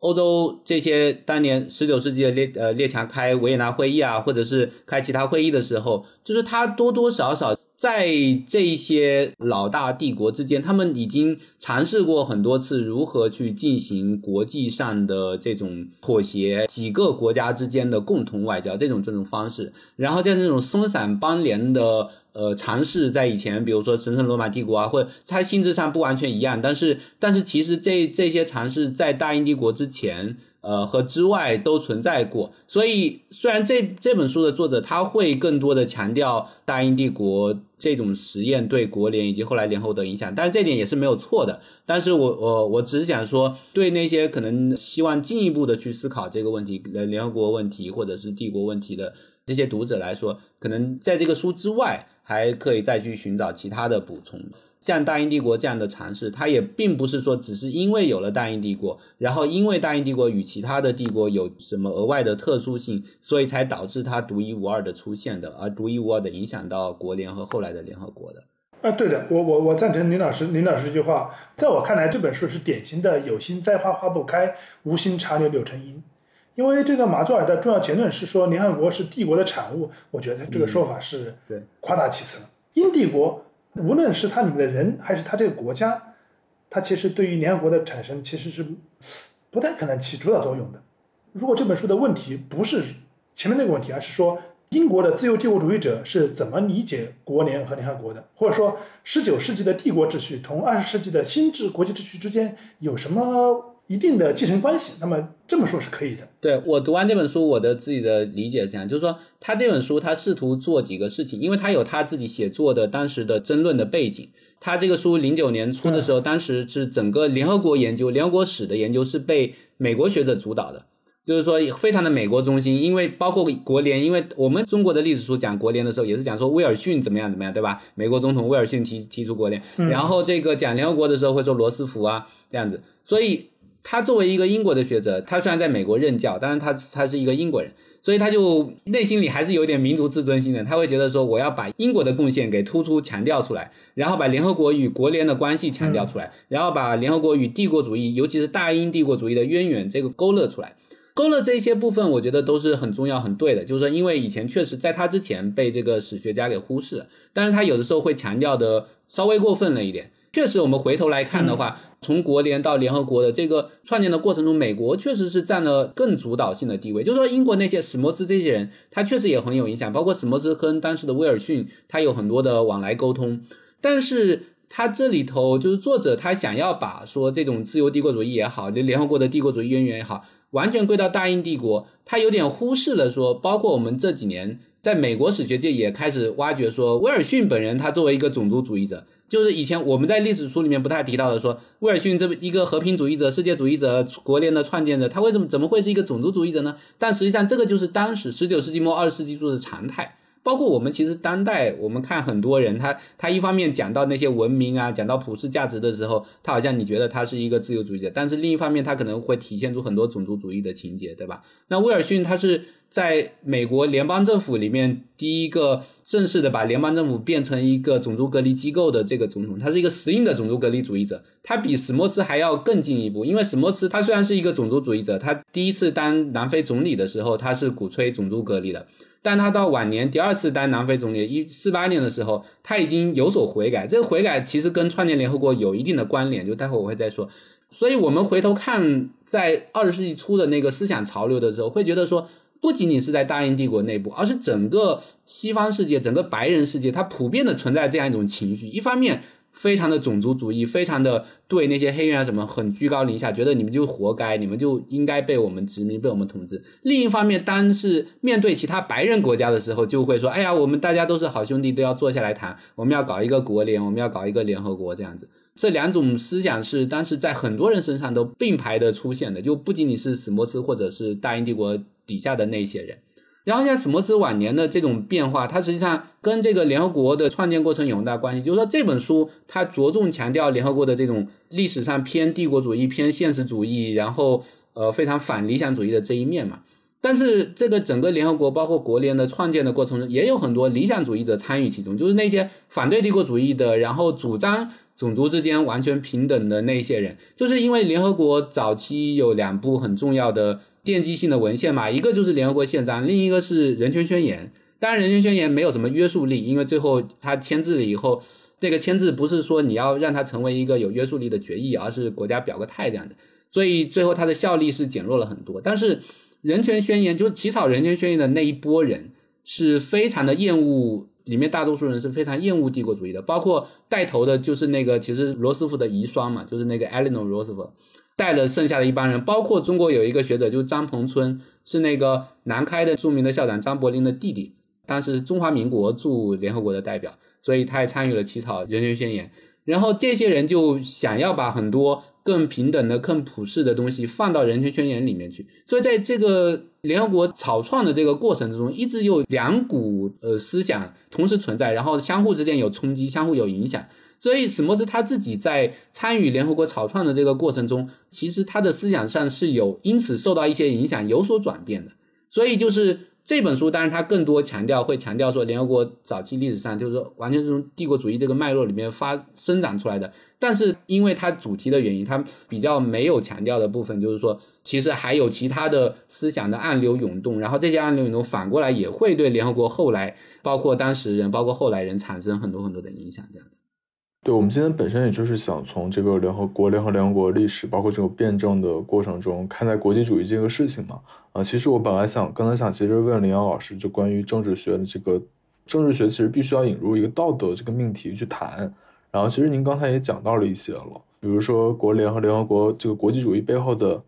欧洲这些当年十九世纪的列呃列强开维也纳会议啊，或者是开其他会议的时候，就是他多多少少。在这些老大帝国之间，他们已经尝试过很多次如何去进行国际上的这种妥协，几个国家之间的共同外交这种这种方式。然后在这种松散邦联的呃尝试，在以前，比如说神圣罗马帝国啊，或者它性质上不完全一样，但是但是其实这这些尝试在大英帝国之前。呃，和之外都存在过，所以虽然这这本书的作者他会更多的强调大英帝国这种实验对国联以及后来联合国的影响，但是这点也是没有错的。但是我我我只是想说，对那些可能希望进一步的去思考这个问题，呃，联合国问题或者是帝国问题的那些读者来说，可能在这个书之外。还可以再去寻找其他的补充，像大英帝国这样的尝试，它也并不是说只是因为有了大英帝国，然后因为大英帝国与其他的帝国有什么额外的特殊性，所以才导致它独一无二的出现的，而独一无二的影响到国联和后来的联合国的。啊，对的，我我我赞成林老师林老师这句话，在我看来，这本书是典型的有心栽花花不开，无心插柳柳成荫。因为这个马佐尔的重要结论是说联合国是帝国的产物，我觉得这个说法是夸大其词了。英帝国无论是它里面的人还是它这个国家，它其实对于联合国的产生其实是不太可能起主导作用的。如果这本书的问题不是前面那个问题，而是说英国的自由帝国主义者是怎么理解国联和联合国的，或者说十九世纪的帝国秩序同二十世纪的新制国际秩序之间有什么一定的继承关系，那么这么说是可以的。对我读完这本书，我的自己的理解是这样，就是说他这本书他试图做几个事情，因为他有他自己写作的当时的争论的背景。他这个书零九年出的时候，当时是整个联合国研究、联合国史的研究是被美国学者主导的。就是说，非常的美国中心，因为包括国联，因为我们中国的历史书讲国联的时候，也是讲说威尔逊怎么样怎么样，对吧？美国总统威尔逊提提出国联，然后这个讲联合国的时候会说罗斯福啊这样子。所以他作为一个英国的学者，他虽然在美国任教，但是他他是一个英国人，所以他就内心里还是有点民族自尊心的。他会觉得说，我要把英国的贡献给突出强调出来，然后把联合国与国联的关系强调出来，然后把联合国与帝国主义，尤其是大英帝国主义的渊源这个勾勒出来。勾勒这些部分，我觉得都是很重要、很对的。就是说，因为以前确实在他之前被这个史学家给忽视了，但是他有的时候会强调的稍微过分了一点。确实，我们回头来看的话，从国联到联合国的这个创建的过程中，美国确实是占了更主导性的地位。就是说，英国那些史摩斯这些人，他确实也很有影响，包括史摩斯跟当时的威尔逊，他有很多的往来沟通。但是他这里头就是作者他想要把说这种自由帝国主义也好，就联合国的帝国主义渊源也好。完全归到大英帝国，他有点忽视了说，包括我们这几年在美国史学界也开始挖掘说，威尔逊本人他作为一个种族主义者，就是以前我们在历史书里面不太提到的，说威尔逊这么一个和平主义者、世界主义者、国联的创建者，他为什么怎么会是一个种族主义者呢？但实际上这个就是当时十九世纪末二十世纪初的常态。包括我们其实当代，我们看很多人，他他一方面讲到那些文明啊，讲到普世价值的时候，他好像你觉得他是一个自由主义者，但是另一方面他可能会体现出很多种族主义的情节，对吧？那威尔逊他是在美国联邦政府里面第一个正式的把联邦政府变成一个种族隔离机构的这个总统，他是一个实硬的种族隔离主义者，他比史莫斯还要更进一步，因为史莫斯他虽然是一个种族主义者，他第一次当南非总理的时候，他是鼓吹种族隔离的。但他到晚年第二次当南非总理，一四八年的时候，他已经有所悔改。这个悔改其实跟创建联合国有一定的关联，就待会我会再说。所以，我们回头看在二十世纪初的那个思想潮流的时候，会觉得说，不仅仅是在大英帝国内部，而是整个西方世界、整个白人世界，它普遍的存在这样一种情绪。一方面，非常的种族主义，非常的对那些黑人啊什么很居高临下，觉得你们就活该，你们就应该被我们殖民，被我们统治。另一方面，当是面对其他白人国家的时候，就会说：“哎呀，我们大家都是好兄弟，都要坐下来谈，我们要搞一个国联，我们要搞一个联合国这样子。”这两种思想是当时在很多人身上都并排的出现的，就不仅仅是史摩斯或者是大英帝国底下的那些人。然后像史摩斯晚年的这种变化，它实际上跟这个联合国的创建过程有很大关系。就是说这本书它着重强调联合国的这种历史上偏帝国主义、偏现实主义，然后呃非常反理想主义的这一面嘛。但是这个整个联合国包括国联的创建的过程中，也有很多理想主义者参与其中，就是那些反对帝国主义的，然后主张种族之间完全平等的那些人。就是因为联合国早期有两部很重要的。奠基性的文献嘛，一个就是联合国宪章，另一个是人权宣言。当然，人权宣言没有什么约束力，因为最后他签字了以后，那个签字不是说你要让它成为一个有约束力的决议，而是国家表个态这样的，所以最后它的效力是减弱了很多。但是人权宣言，就是起草人权宣言的那一波人是非常的厌恶，里面大多数人是非常厌恶帝国主义的，包括带头的就是那个其实罗斯福的遗孀嘛，就是那个 Eleanor Roosevelt。带了剩下的一帮人，包括中国有一个学者，就是张鹏春，是那个南开的著名的校长张伯苓的弟弟，当时中华民国驻联合国的代表，所以他也参与了起草人权宣言。然后这些人就想要把很多更平等的、更普世的东西放到人权宣言里面去，所以在这个联合国草创的这个过程之中，一直有两股呃思想同时存在，然后相互之间有冲击，相互有影响。所以史莫斯他自己在参与联合国草创的这个过程中，其实他的思想上是有因此受到一些影响，有所转变的。所以就是这本书，当然他更多强调会强调说，联合国早期历史上就是说完全是从帝国主义这个脉络里面发生长出来的。但是因为它主题的原因，它比较没有强调的部分，就是说其实还有其他的思想的暗流涌动，然后这些暗流涌动反过来也会对联合国后来包括当时人，包括后来人产生很多很多的影响，这样子。对，我们今天本身也就是想从这个联合国、联合联合国历史，包括这个辩证的过程中，看待国际主义这个事情嘛。啊，其实我本来想刚才想其实问林阳老师，就关于政治学的这个政治学，其实必须要引入一个道德这个命题去谈。然后，其实您刚才也讲到了一些了，比如说国联和联合国这个国际主义背后的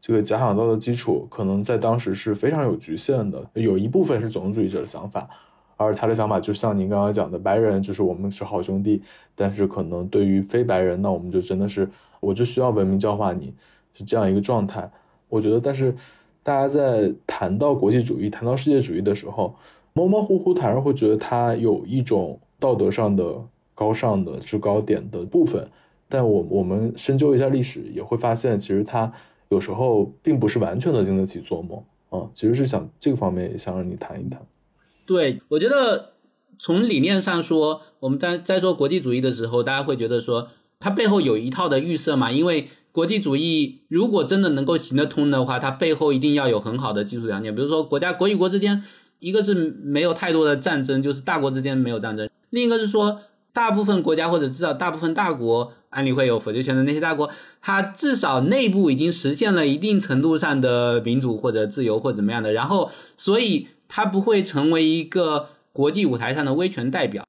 这个假想道的基础，可能在当时是非常有局限的，有一部分是种族主义者的想法。而他的想法就像您刚刚讲的，白人就是我们是好兄弟，但是可能对于非白人，那我们就真的是，我就需要文明教化你，是这样一个状态。我觉得，但是大家在谈到国际主义、谈到世界主义的时候，模模糊糊，谈人会觉得它有一种道德上的高尚的制高点的部分。但我我们深究一下历史，也会发现，其实它有时候并不是完全的经得起琢磨啊。其实是想这个方面也想让你谈一谈。对，我觉得从理念上说，我们在在做国际主义的时候，大家会觉得说，它背后有一套的预设嘛。因为国际主义如果真的能够行得通的话，它背后一定要有很好的技术条件。比如说，国家国与国之间，一个是没有太多的战争，就是大国之间没有战争；另一个是说，大部分国家或者至少大部分大国，安理会有否决权的那些大国，它至少内部已经实现了一定程度上的民主或者自由或怎么样的。然后，所以。他不会成为一个国际舞台上的威权代表，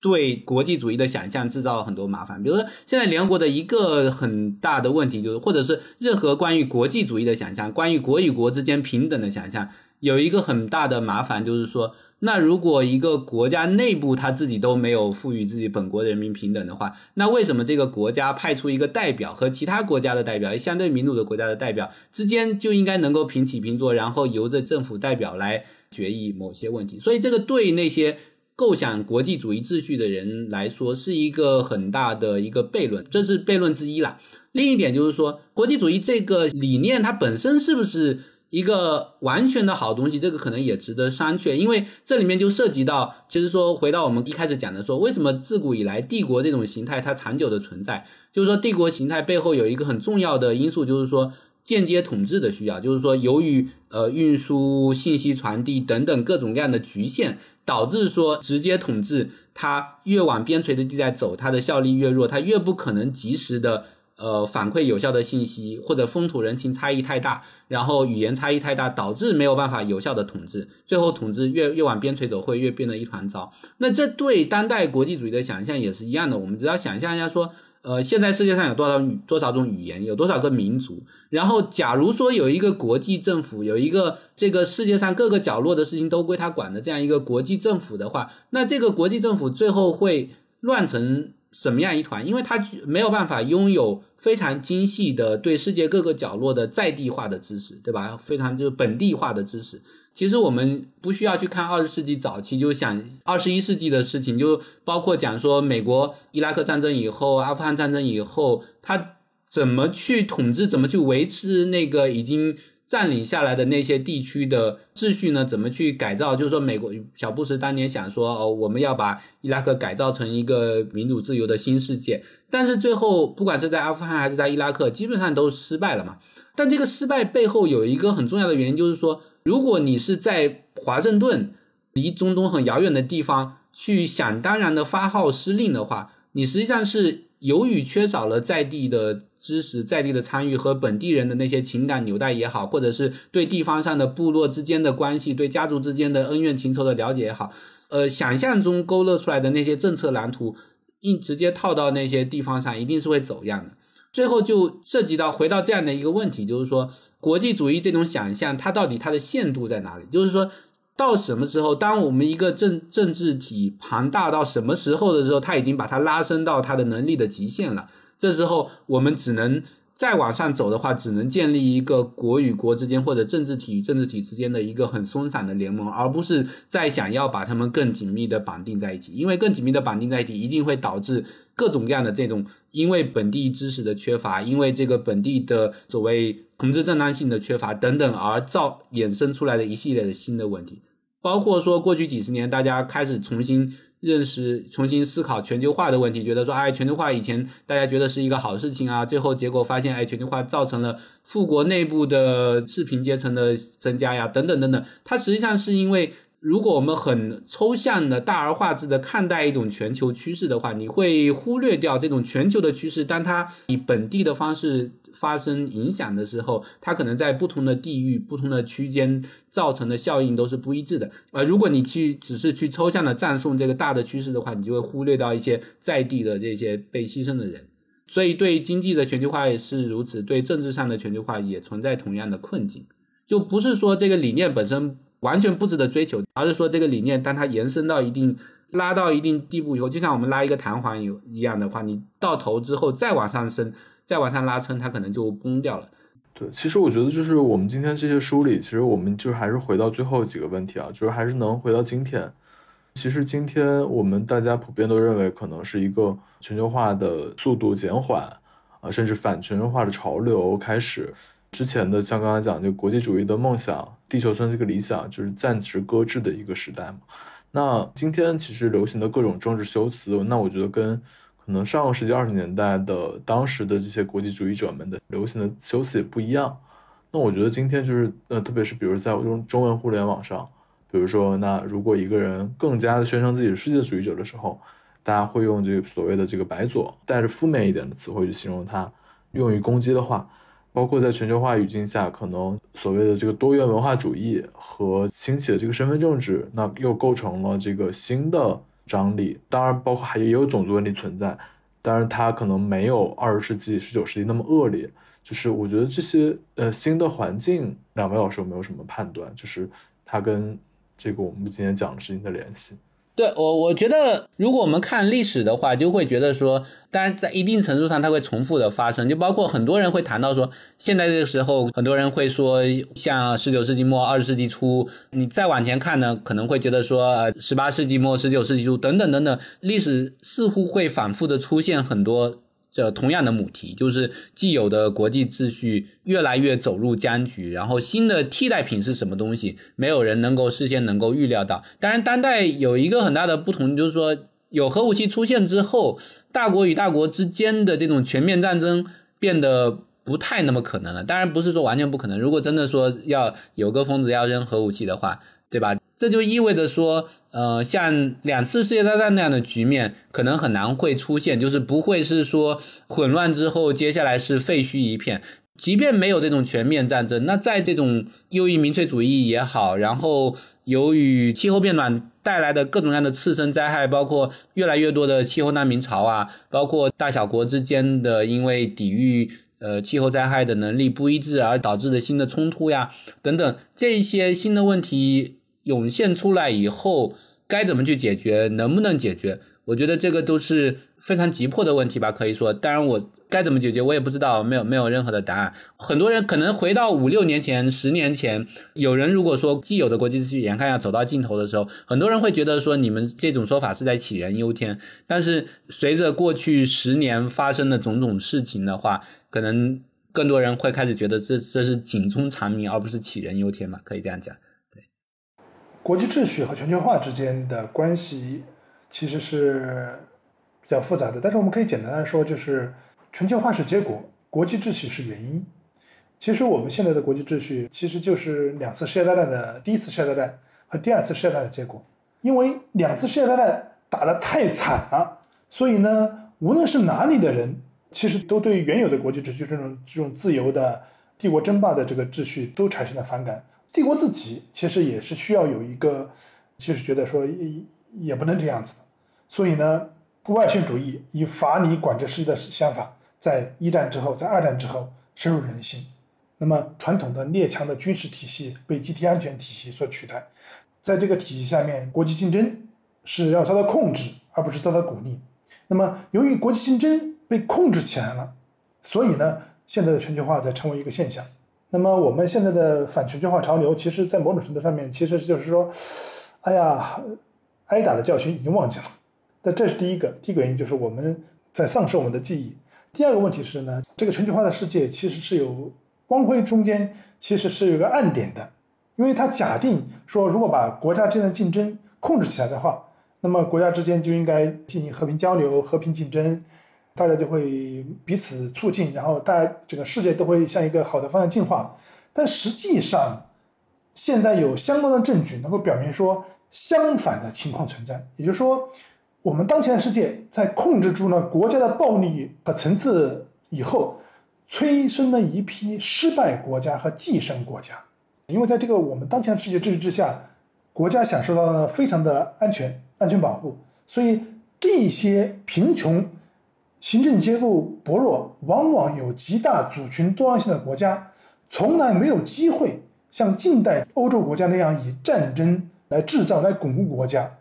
对国际主义的想象制造很多麻烦。比如说，现在联合国的一个很大的问题就是，或者是任何关于国际主义的想象，关于国与国之间平等的想象，有一个很大的麻烦，就是说，那如果一个国家内部他自己都没有赋予自己本国人民平等的话，那为什么这个国家派出一个代表和其他国家的代表，相对民主的国家的代表之间就应该能够平起平坐，然后由着政府代表来？决议某些问题，所以这个对那些构想国际主义秩序的人来说是一个很大的一个悖论，这是悖论之一啦。另一点就是说，国际主义这个理念它本身是不是一个完全的好东西，这个可能也值得商榷，因为这里面就涉及到，其实说回到我们一开始讲的，说为什么自古以来帝国这种形态它长久的存在，就是说帝国形态背后有一个很重要的因素，就是说。间接统治的需要，就是说，由于呃运输、信息传递等等各种各样的局限，导致说直接统治它越往边陲的地带走，它的效力越弱，它越不可能及时的呃反馈有效的信息，或者风土人情差异太大，然后语言差异太大，导致没有办法有效的统治，最后统治越越往边陲走，会越变得一团糟。那这对当代国际主义的想象也是一样的，我们只要想象一下说。呃，现在世界上有多少多少种语言，有多少个民族？然后，假如说有一个国际政府，有一个这个世界上各个角落的事情都归他管的这样一个国际政府的话，那这个国际政府最后会乱成。什么样一团？因为他没有办法拥有非常精细的对世界各个角落的在地化的知识，对吧？非常就是本地化的知识。其实我们不需要去看二十世纪早期，就想二十一世纪的事情，就包括讲说美国伊拉克战争以后、阿富汗战争以后，他怎么去统治，怎么去维持那个已经。占领下来的那些地区的秩序呢？怎么去改造？就是说，美国小布什当年想说，哦，我们要把伊拉克改造成一个民主自由的新世界。但是最后，不管是在阿富汗还是在伊拉克，基本上都失败了嘛。但这个失败背后有一个很重要的原因，就是说，如果你是在华盛顿，离中东很遥远的地方去想当然的发号施令的话，你实际上是。由于缺少了在地的知识、在地的参与和本地人的那些情感纽带也好，或者是对地方上的部落之间的关系、对家族之间的恩怨情仇的了解也好，呃，想象中勾勒出来的那些政策蓝图，硬直接套到那些地方上，一定是会走样的。最后就涉及到回到这样的一个问题，就是说国际主义这种想象，它到底它的限度在哪里？就是说。到什么时候？当我们一个政政治体庞大到什么时候的时候，它已经把它拉伸到它的能力的极限了。这时候，我们只能再往上走的话，只能建立一个国与国之间或者政治体与政治体之间的一个很松散的联盟，而不是再想要把他们更紧密的绑定在一起。因为更紧密的绑定在一起，一定会导致各种各样的这种因为本地知识的缺乏，因为这个本地的所谓统治正当性的缺乏等等而造衍生出来的一系列的新的问题。包括说，过去几十年，大家开始重新认识、重新思考全球化的问题，觉得说，哎，全球化以前大家觉得是一个好事情啊，最后结果发现，哎，全球化造成了富国内部的赤贫阶层的增加呀，等等等等。它实际上是因为如果我们很抽象的大而化之的看待一种全球趋势的话，你会忽略掉这种全球的趋势，当它以本地的方式发生影响的时候，它可能在不同的地域、不同的区间造成的效应都是不一致的。而如果你去只是去抽象的赞颂这个大的趋势的话，你就会忽略到一些在地的这些被牺牲的人。所以，对经济的全球化也是如此，对政治上的全球化也存在同样的困境。就不是说这个理念本身。完全不值得追求，而是说这个理念，当它延伸到一定、拉到一定地步以后，就像我们拉一个弹簧有一样的话，你到头之后再往上升、再往上拉撑，它可能就崩掉了。对，其实我觉得就是我们今天这些梳理，其实我们就还是回到最后几个问题啊，就是还是能回到今天。其实今天我们大家普遍都认为，可能是一个全球化的速度减缓啊，甚至反全球化的潮流开始。之前的像刚才讲，就国际主义的梦想、地球村这个理想，就是暂时搁置的一个时代嘛。那今天其实流行的各种政治修辞，那我觉得跟可能上个世纪二十年代的当时的这些国际主义者们的流行的修辞也不一样。那我觉得今天就是，呃，特别是比如在中中文互联网上，比如说，那如果一个人更加的宣称自己是世界主义者的时候，大家会用这个所谓的这个白左，带着负面一点的词汇去形容他，用于攻击的话。包括在全球化语境下，可能所谓的这个多元文化主义和兴起的这个身份政治，那又构成了这个新的张力。当然，包括还也有种族问题存在，但是它可能没有二十世纪、十九世纪那么恶劣。就是我觉得这些呃新的环境，两位老师有没有什么判断？就是它跟这个我们今天讲的事情的联系。对我，我觉得如果我们看历史的话，就会觉得说，当然在一定程度上它会重复的发生，就包括很多人会谈到说，现在这个时候，很多人会说，像十九世纪末、二十世纪初，你再往前看呢，可能会觉得说，呃，十八世纪末、十九世纪初等等等等，历史似乎会反复的出现很多。这同样的母题，就是既有的国际秩序越来越走入僵局，然后新的替代品是什么东西，没有人能够事先能够预料到。当然，当代有一个很大的不同，就是说有核武器出现之后，大国与大国之间的这种全面战争变得不太那么可能了。当然，不是说完全不可能。如果真的说要有个疯子要扔核武器的话，对吧？这就意味着说，呃，像两次世界大战那样的局面可能很难会出现，就是不会是说混乱之后接下来是废墟一片。即便没有这种全面战争，那在这种右翼民粹主义也好，然后由于气候变暖带来的各种各样的次生灾害，包括越来越多的气候难民潮啊，包括大小国之间的因为抵御呃气候灾害的能力不一致而导致的新的冲突呀，等等这些新的问题。涌现出来以后，该怎么去解决？能不能解决？我觉得这个都是非常急迫的问题吧。可以说，当然我该怎么解决，我也不知道，没有没有任何的答案。很多人可能回到五六年前、十年前，有人如果说既有的国际秩序眼看要走到尽头的时候，很多人会觉得说你们这种说法是在杞人忧天。但是随着过去十年发生的种种事情的话，可能更多人会开始觉得这这是警钟长鸣，而不是杞人忧天嘛？可以这样讲。国际秩序和全球化之间的关系其实是比较复杂的，但是我们可以简单的说，就是全球化是结果，国际秩序是原因。其实我们现在的国际秩序其实就是两次世界大战的第一次世界大战和第二次世界大战的结果。因为两次世界大战打得太惨了，所以呢，无论是哪里的人，其实都对原有的国际秩序这种这种自由的帝国争霸的这个秩序都产生了反感。帝国自己其实也是需要有一个，其实觉得说也也不能这样子，所以呢，外宣主义以法理管制世界的想法，在一战之后，在二战之后深入人心。那么传统的列强的军事体系被集体安全体系所取代，在这个体系下面，国际竞争是要遭到控制，而不是遭到鼓励。那么由于国际竞争被控制起来了，所以呢，现在的全球化在成为一个现象。那么我们现在的反全球化潮流，其实，在某种程度上面，其实就是说，哎呀，挨打的教训已经忘记了。那这是第一个，第一个原因就是我们在丧失我们的记忆。第二个问题是呢，这个全球化的世界其实是有光辉中间其实是有个暗点的，因为它假定说，如果把国家之间的竞争控制起来的话，那么国家之间就应该进行和平交流、和平竞争。大家就会彼此促进，然后大家整个世界都会向一个好的方向进化。但实际上，现在有相当的证据能够表明说相反的情况存在，也就是说，我们当前的世界在控制住了国家的暴力和层次以后，催生了一批失败国家和寄生国家。因为在这个我们当前的世界秩序之下，国家享受到了非常的安全、安全保护，所以这些贫穷、行政结构薄弱、往往有极大族群多样性的国家，从来没有机会像近代欧洲国家那样以战争来制造、来巩固国家，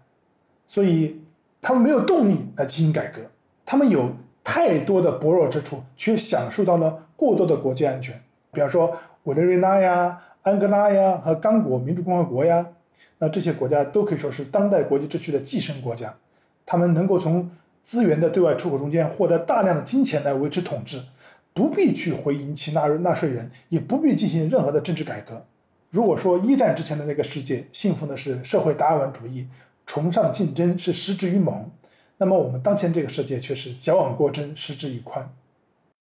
所以他们没有动力来进行改革，他们有太多的薄弱之处，却享受到了过多的国际安全，比方说委内瑞拉呀。安哥拉呀和刚果民主共和国呀，那这些国家都可以说是当代国际秩序的寄生国家，他们能够从资源的对外出口中间获得大量的金钱来维持统治，不必去回应其纳纳税人，也不必进行任何的政治改革。如果说一战之前的那个世界信奉的是社会达尔文主义，崇尚竞争是失之于猛，那么我们当前这个世界却是矫枉过正，失之于宽。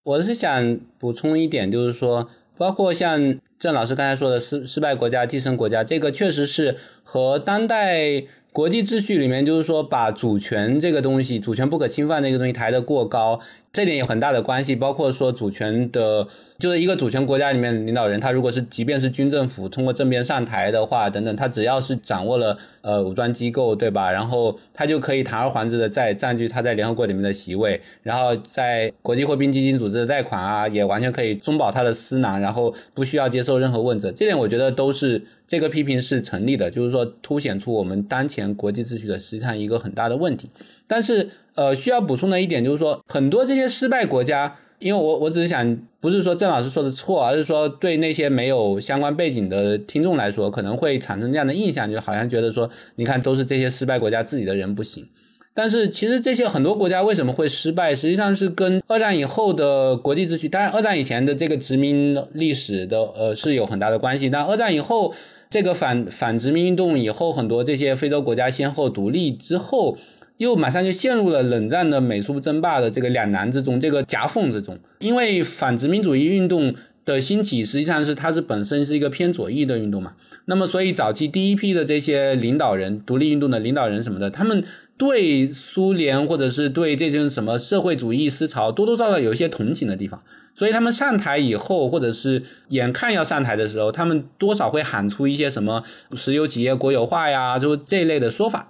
我是想补充一点，就是说。包括像郑老师刚才说的失失败国家、寄生国家，这个确实是和当代国际秩序里面，就是说把主权这个东西、主权不可侵犯这个东西抬得过高。这点有很大的关系，包括说主权的，就是一个主权国家里面领导人，他如果是即便是军政府通过政变上台的话，等等，他只要是掌握了呃武装机构，对吧？然后他就可以堂而皇之的在占据他在联合国里面的席位，然后在国际货币基金组织的贷款啊，也完全可以中饱他的私囊，然后不需要接受任何问责。这点我觉得都是这个批评是成立的，就是说凸显出我们当前国际秩序的实际上一个很大的问题。但是，呃，需要补充的一点就是说，很多这些失败国家，因为我我只是想，不是说郑老师说的错，而是说对那些没有相关背景的听众来说，可能会产生这样的印象，就好像觉得说，你看都是这些失败国家自己的人不行。但是其实这些很多国家为什么会失败，实际上是跟二战以后的国际秩序，当然二战以前的这个殖民历史的呃是有很大的关系，但二战以后这个反反殖民运动以后，很多这些非洲国家先后独立之后。又马上就陷入了冷战的美苏争霸的这个两难之中，这个夹缝之中。因为反殖民主义运动的兴起，实际上是它是本身是一个偏左翼的运动嘛。那么，所以早期第一批的这些领导人，独立运动的领导人什么的，他们对苏联或者是对这些什么社会主义思潮，多多少少有一些同情的地方。所以他们上台以后，或者是眼看要上台的时候，他们多少会喊出一些什么石油企业国有化呀，就这一类的说法。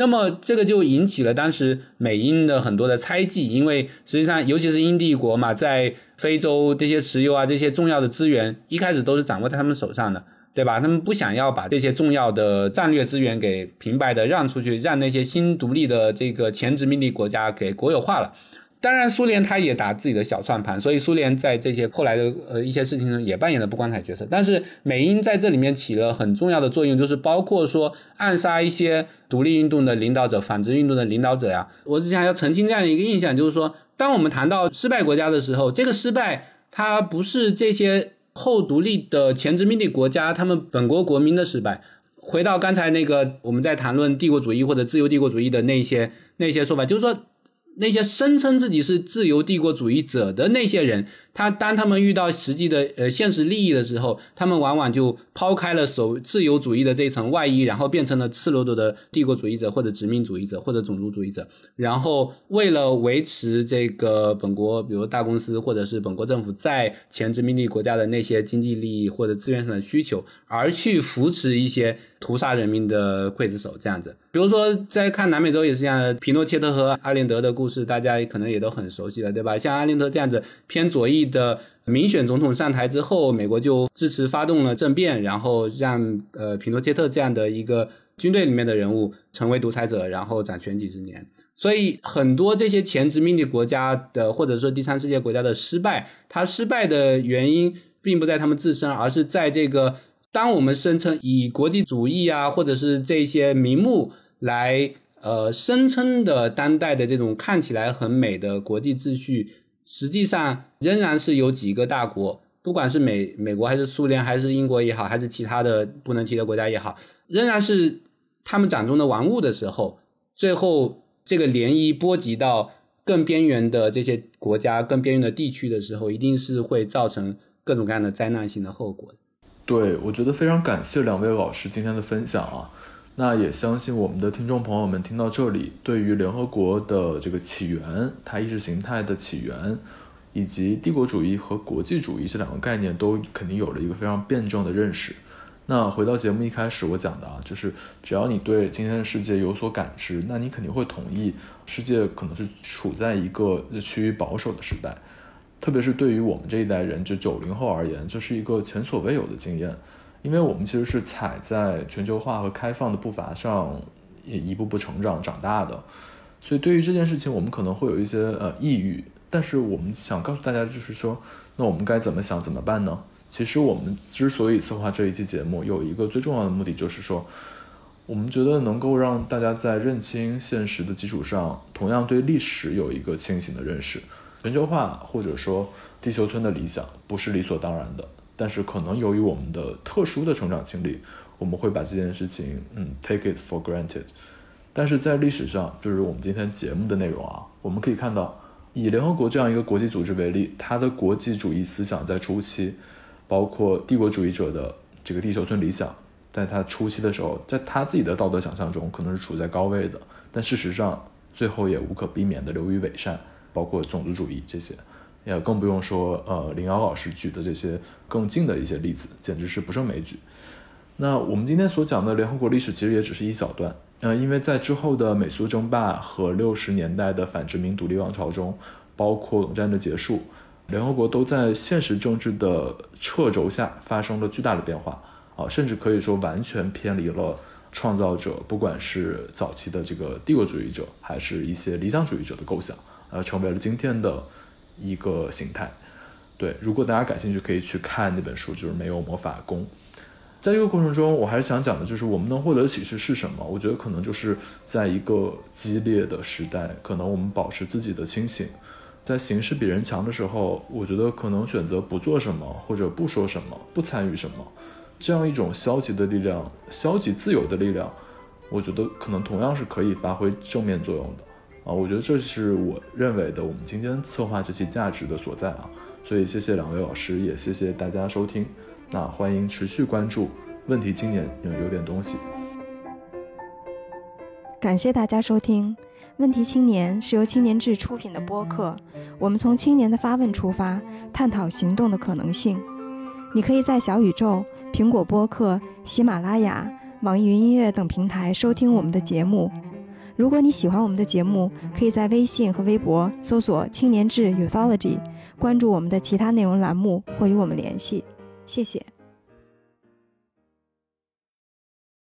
那么这个就引起了当时美英的很多的猜忌，因为实际上，尤其是英帝国嘛，在非洲这些石油啊这些重要的资源，一开始都是掌握在他们手上的，对吧？他们不想要把这些重要的战略资源给平白的让出去，让那些新独立的这个前殖民地国家给国有化了。当然，苏联他也打自己的小算盘，所以苏联在这些后来的呃一些事情中也扮演了不光彩角色。但是美英在这里面起了很重要的作用，就是包括说暗杀一些独立运动的领导者、反殖运动的领导者呀。我只想要澄清这样一个印象，就是说，当我们谈到失败国家的时候，这个失败它不是这些后独立的前殖民地国家他们本国国民的失败。回到刚才那个我们在谈论帝国主义或者自由帝国主义的那些那些说法，就是说。那些声称自己是自由帝国主义者的那些人。他当他们遇到实际的呃现实利益的时候，他们往往就抛开了所自由主义的这一层外衣，然后变成了赤裸裸的帝国主义者或者殖民主义者或者种族主义者。然后为了维持这个本国，比如大公司或者是本国政府在前殖民地国家的那些经济利益或者资源上的需求，而去扶持一些屠杀人民的刽子手这样子。比如说在看南美洲也是这样的，皮诺切特和阿连德的故事，大家可能也都很熟悉了，对吧？像阿连德这样子偏左翼。的民选总统上台之后，美国就支持发动了政变，然后让呃皮诺切特这样的一个军队里面的人物成为独裁者，然后掌权几十年。所以很多这些前殖民地国家的或者说第三世界国家的失败，它失败的原因并不在他们自身，而是在这个当我们声称以国际主义啊，或者是这些名目来呃声称的当代的这种看起来很美的国际秩序。实际上仍然是有几个大国，不管是美美国还是苏联还是英国也好，还是其他的不能提的国家也好，仍然是他们掌中的玩物的时候，最后这个涟漪波及到更边缘的这些国家、更边缘的地区的时候，一定是会造成各种各样的灾难性的后果。对，我觉得非常感谢两位老师今天的分享啊。那也相信我们的听众朋友们听到这里，对于联合国的这个起源、它意识形态的起源，以及帝国主义和国际主义这两个概念，都肯定有了一个非常辩证的认识。那回到节目一开始我讲的啊，就是只要你对今天的世界有所感知，那你肯定会同意，世界可能是处在一个趋于保守的时代。特别是对于我们这一代人，就九零后而言，这是一个前所未有的经验。因为我们其实是踩在全球化和开放的步伐上，也一步步成长长大的，所以对于这件事情，我们可能会有一些呃抑郁。但是我们想告诉大家，就是说，那我们该怎么想怎么办呢？其实我们之所以策划这一期节目，有一个最重要的目的，就是说，我们觉得能够让大家在认清现实的基础上，同样对历史有一个清醒的认识。全球化或者说地球村的理想，不是理所当然的。但是可能由于我们的特殊的成长经历，我们会把这件事情，嗯，take it for granted。但是在历史上，就是我们今天节目的内容啊，我们可以看到，以联合国这样一个国际组织为例，它的国际主义思想在初期，包括帝国主义者的这个地球村理想，在它初期的时候，在他自己的道德想象中，可能是处在高位的，但事实上，最后也无可避免的流于伪善，包括种族主义这些。也更不用说，呃，林瑶老师举的这些更近的一些例子，简直是不胜枚举。那我们今天所讲的联合国历史，其实也只是一小段。嗯，因为在之后的美苏争霸和六十年代的反殖民独立王朝中，包括冷战的结束，联合国都在现实政治的掣肘下发生了巨大的变化啊，甚至可以说完全偏离了创造者，不管是早期的这个帝国主义者，还是一些理想主义者的构想，呃，成为了今天的。一个形态，对，如果大家感兴趣，可以去看那本书，就是《没有魔法功》。在这个过程中，我还是想讲的，就是我们能获得的启示是什么？我觉得可能就是在一个激烈的时代，可能我们保持自己的清醒，在形势比人强的时候，我觉得可能选择不做什么，或者不说什么，不参与什么，这样一种消极的力量，消极自由的力量，我觉得可能同样是可以发挥正面作用的。啊，我觉得这是我认为的我们今天策划这期价值的所在啊，所以谢谢两位老师，也谢谢大家收听。那欢迎持续关注问题青年，有有点东西。感谢大家收听问题青年是由青年志出品的播客，我们从青年的发问出发，探讨行动的可能性。你可以在小宇宙、苹果播客、喜马拉雅、网易云音乐等平台收听我们的节目。如果你喜欢我们的节目，可以在微信和微博搜索“青年志 Youthology”，关注我们的其他内容栏目或与我们联系。谢谢。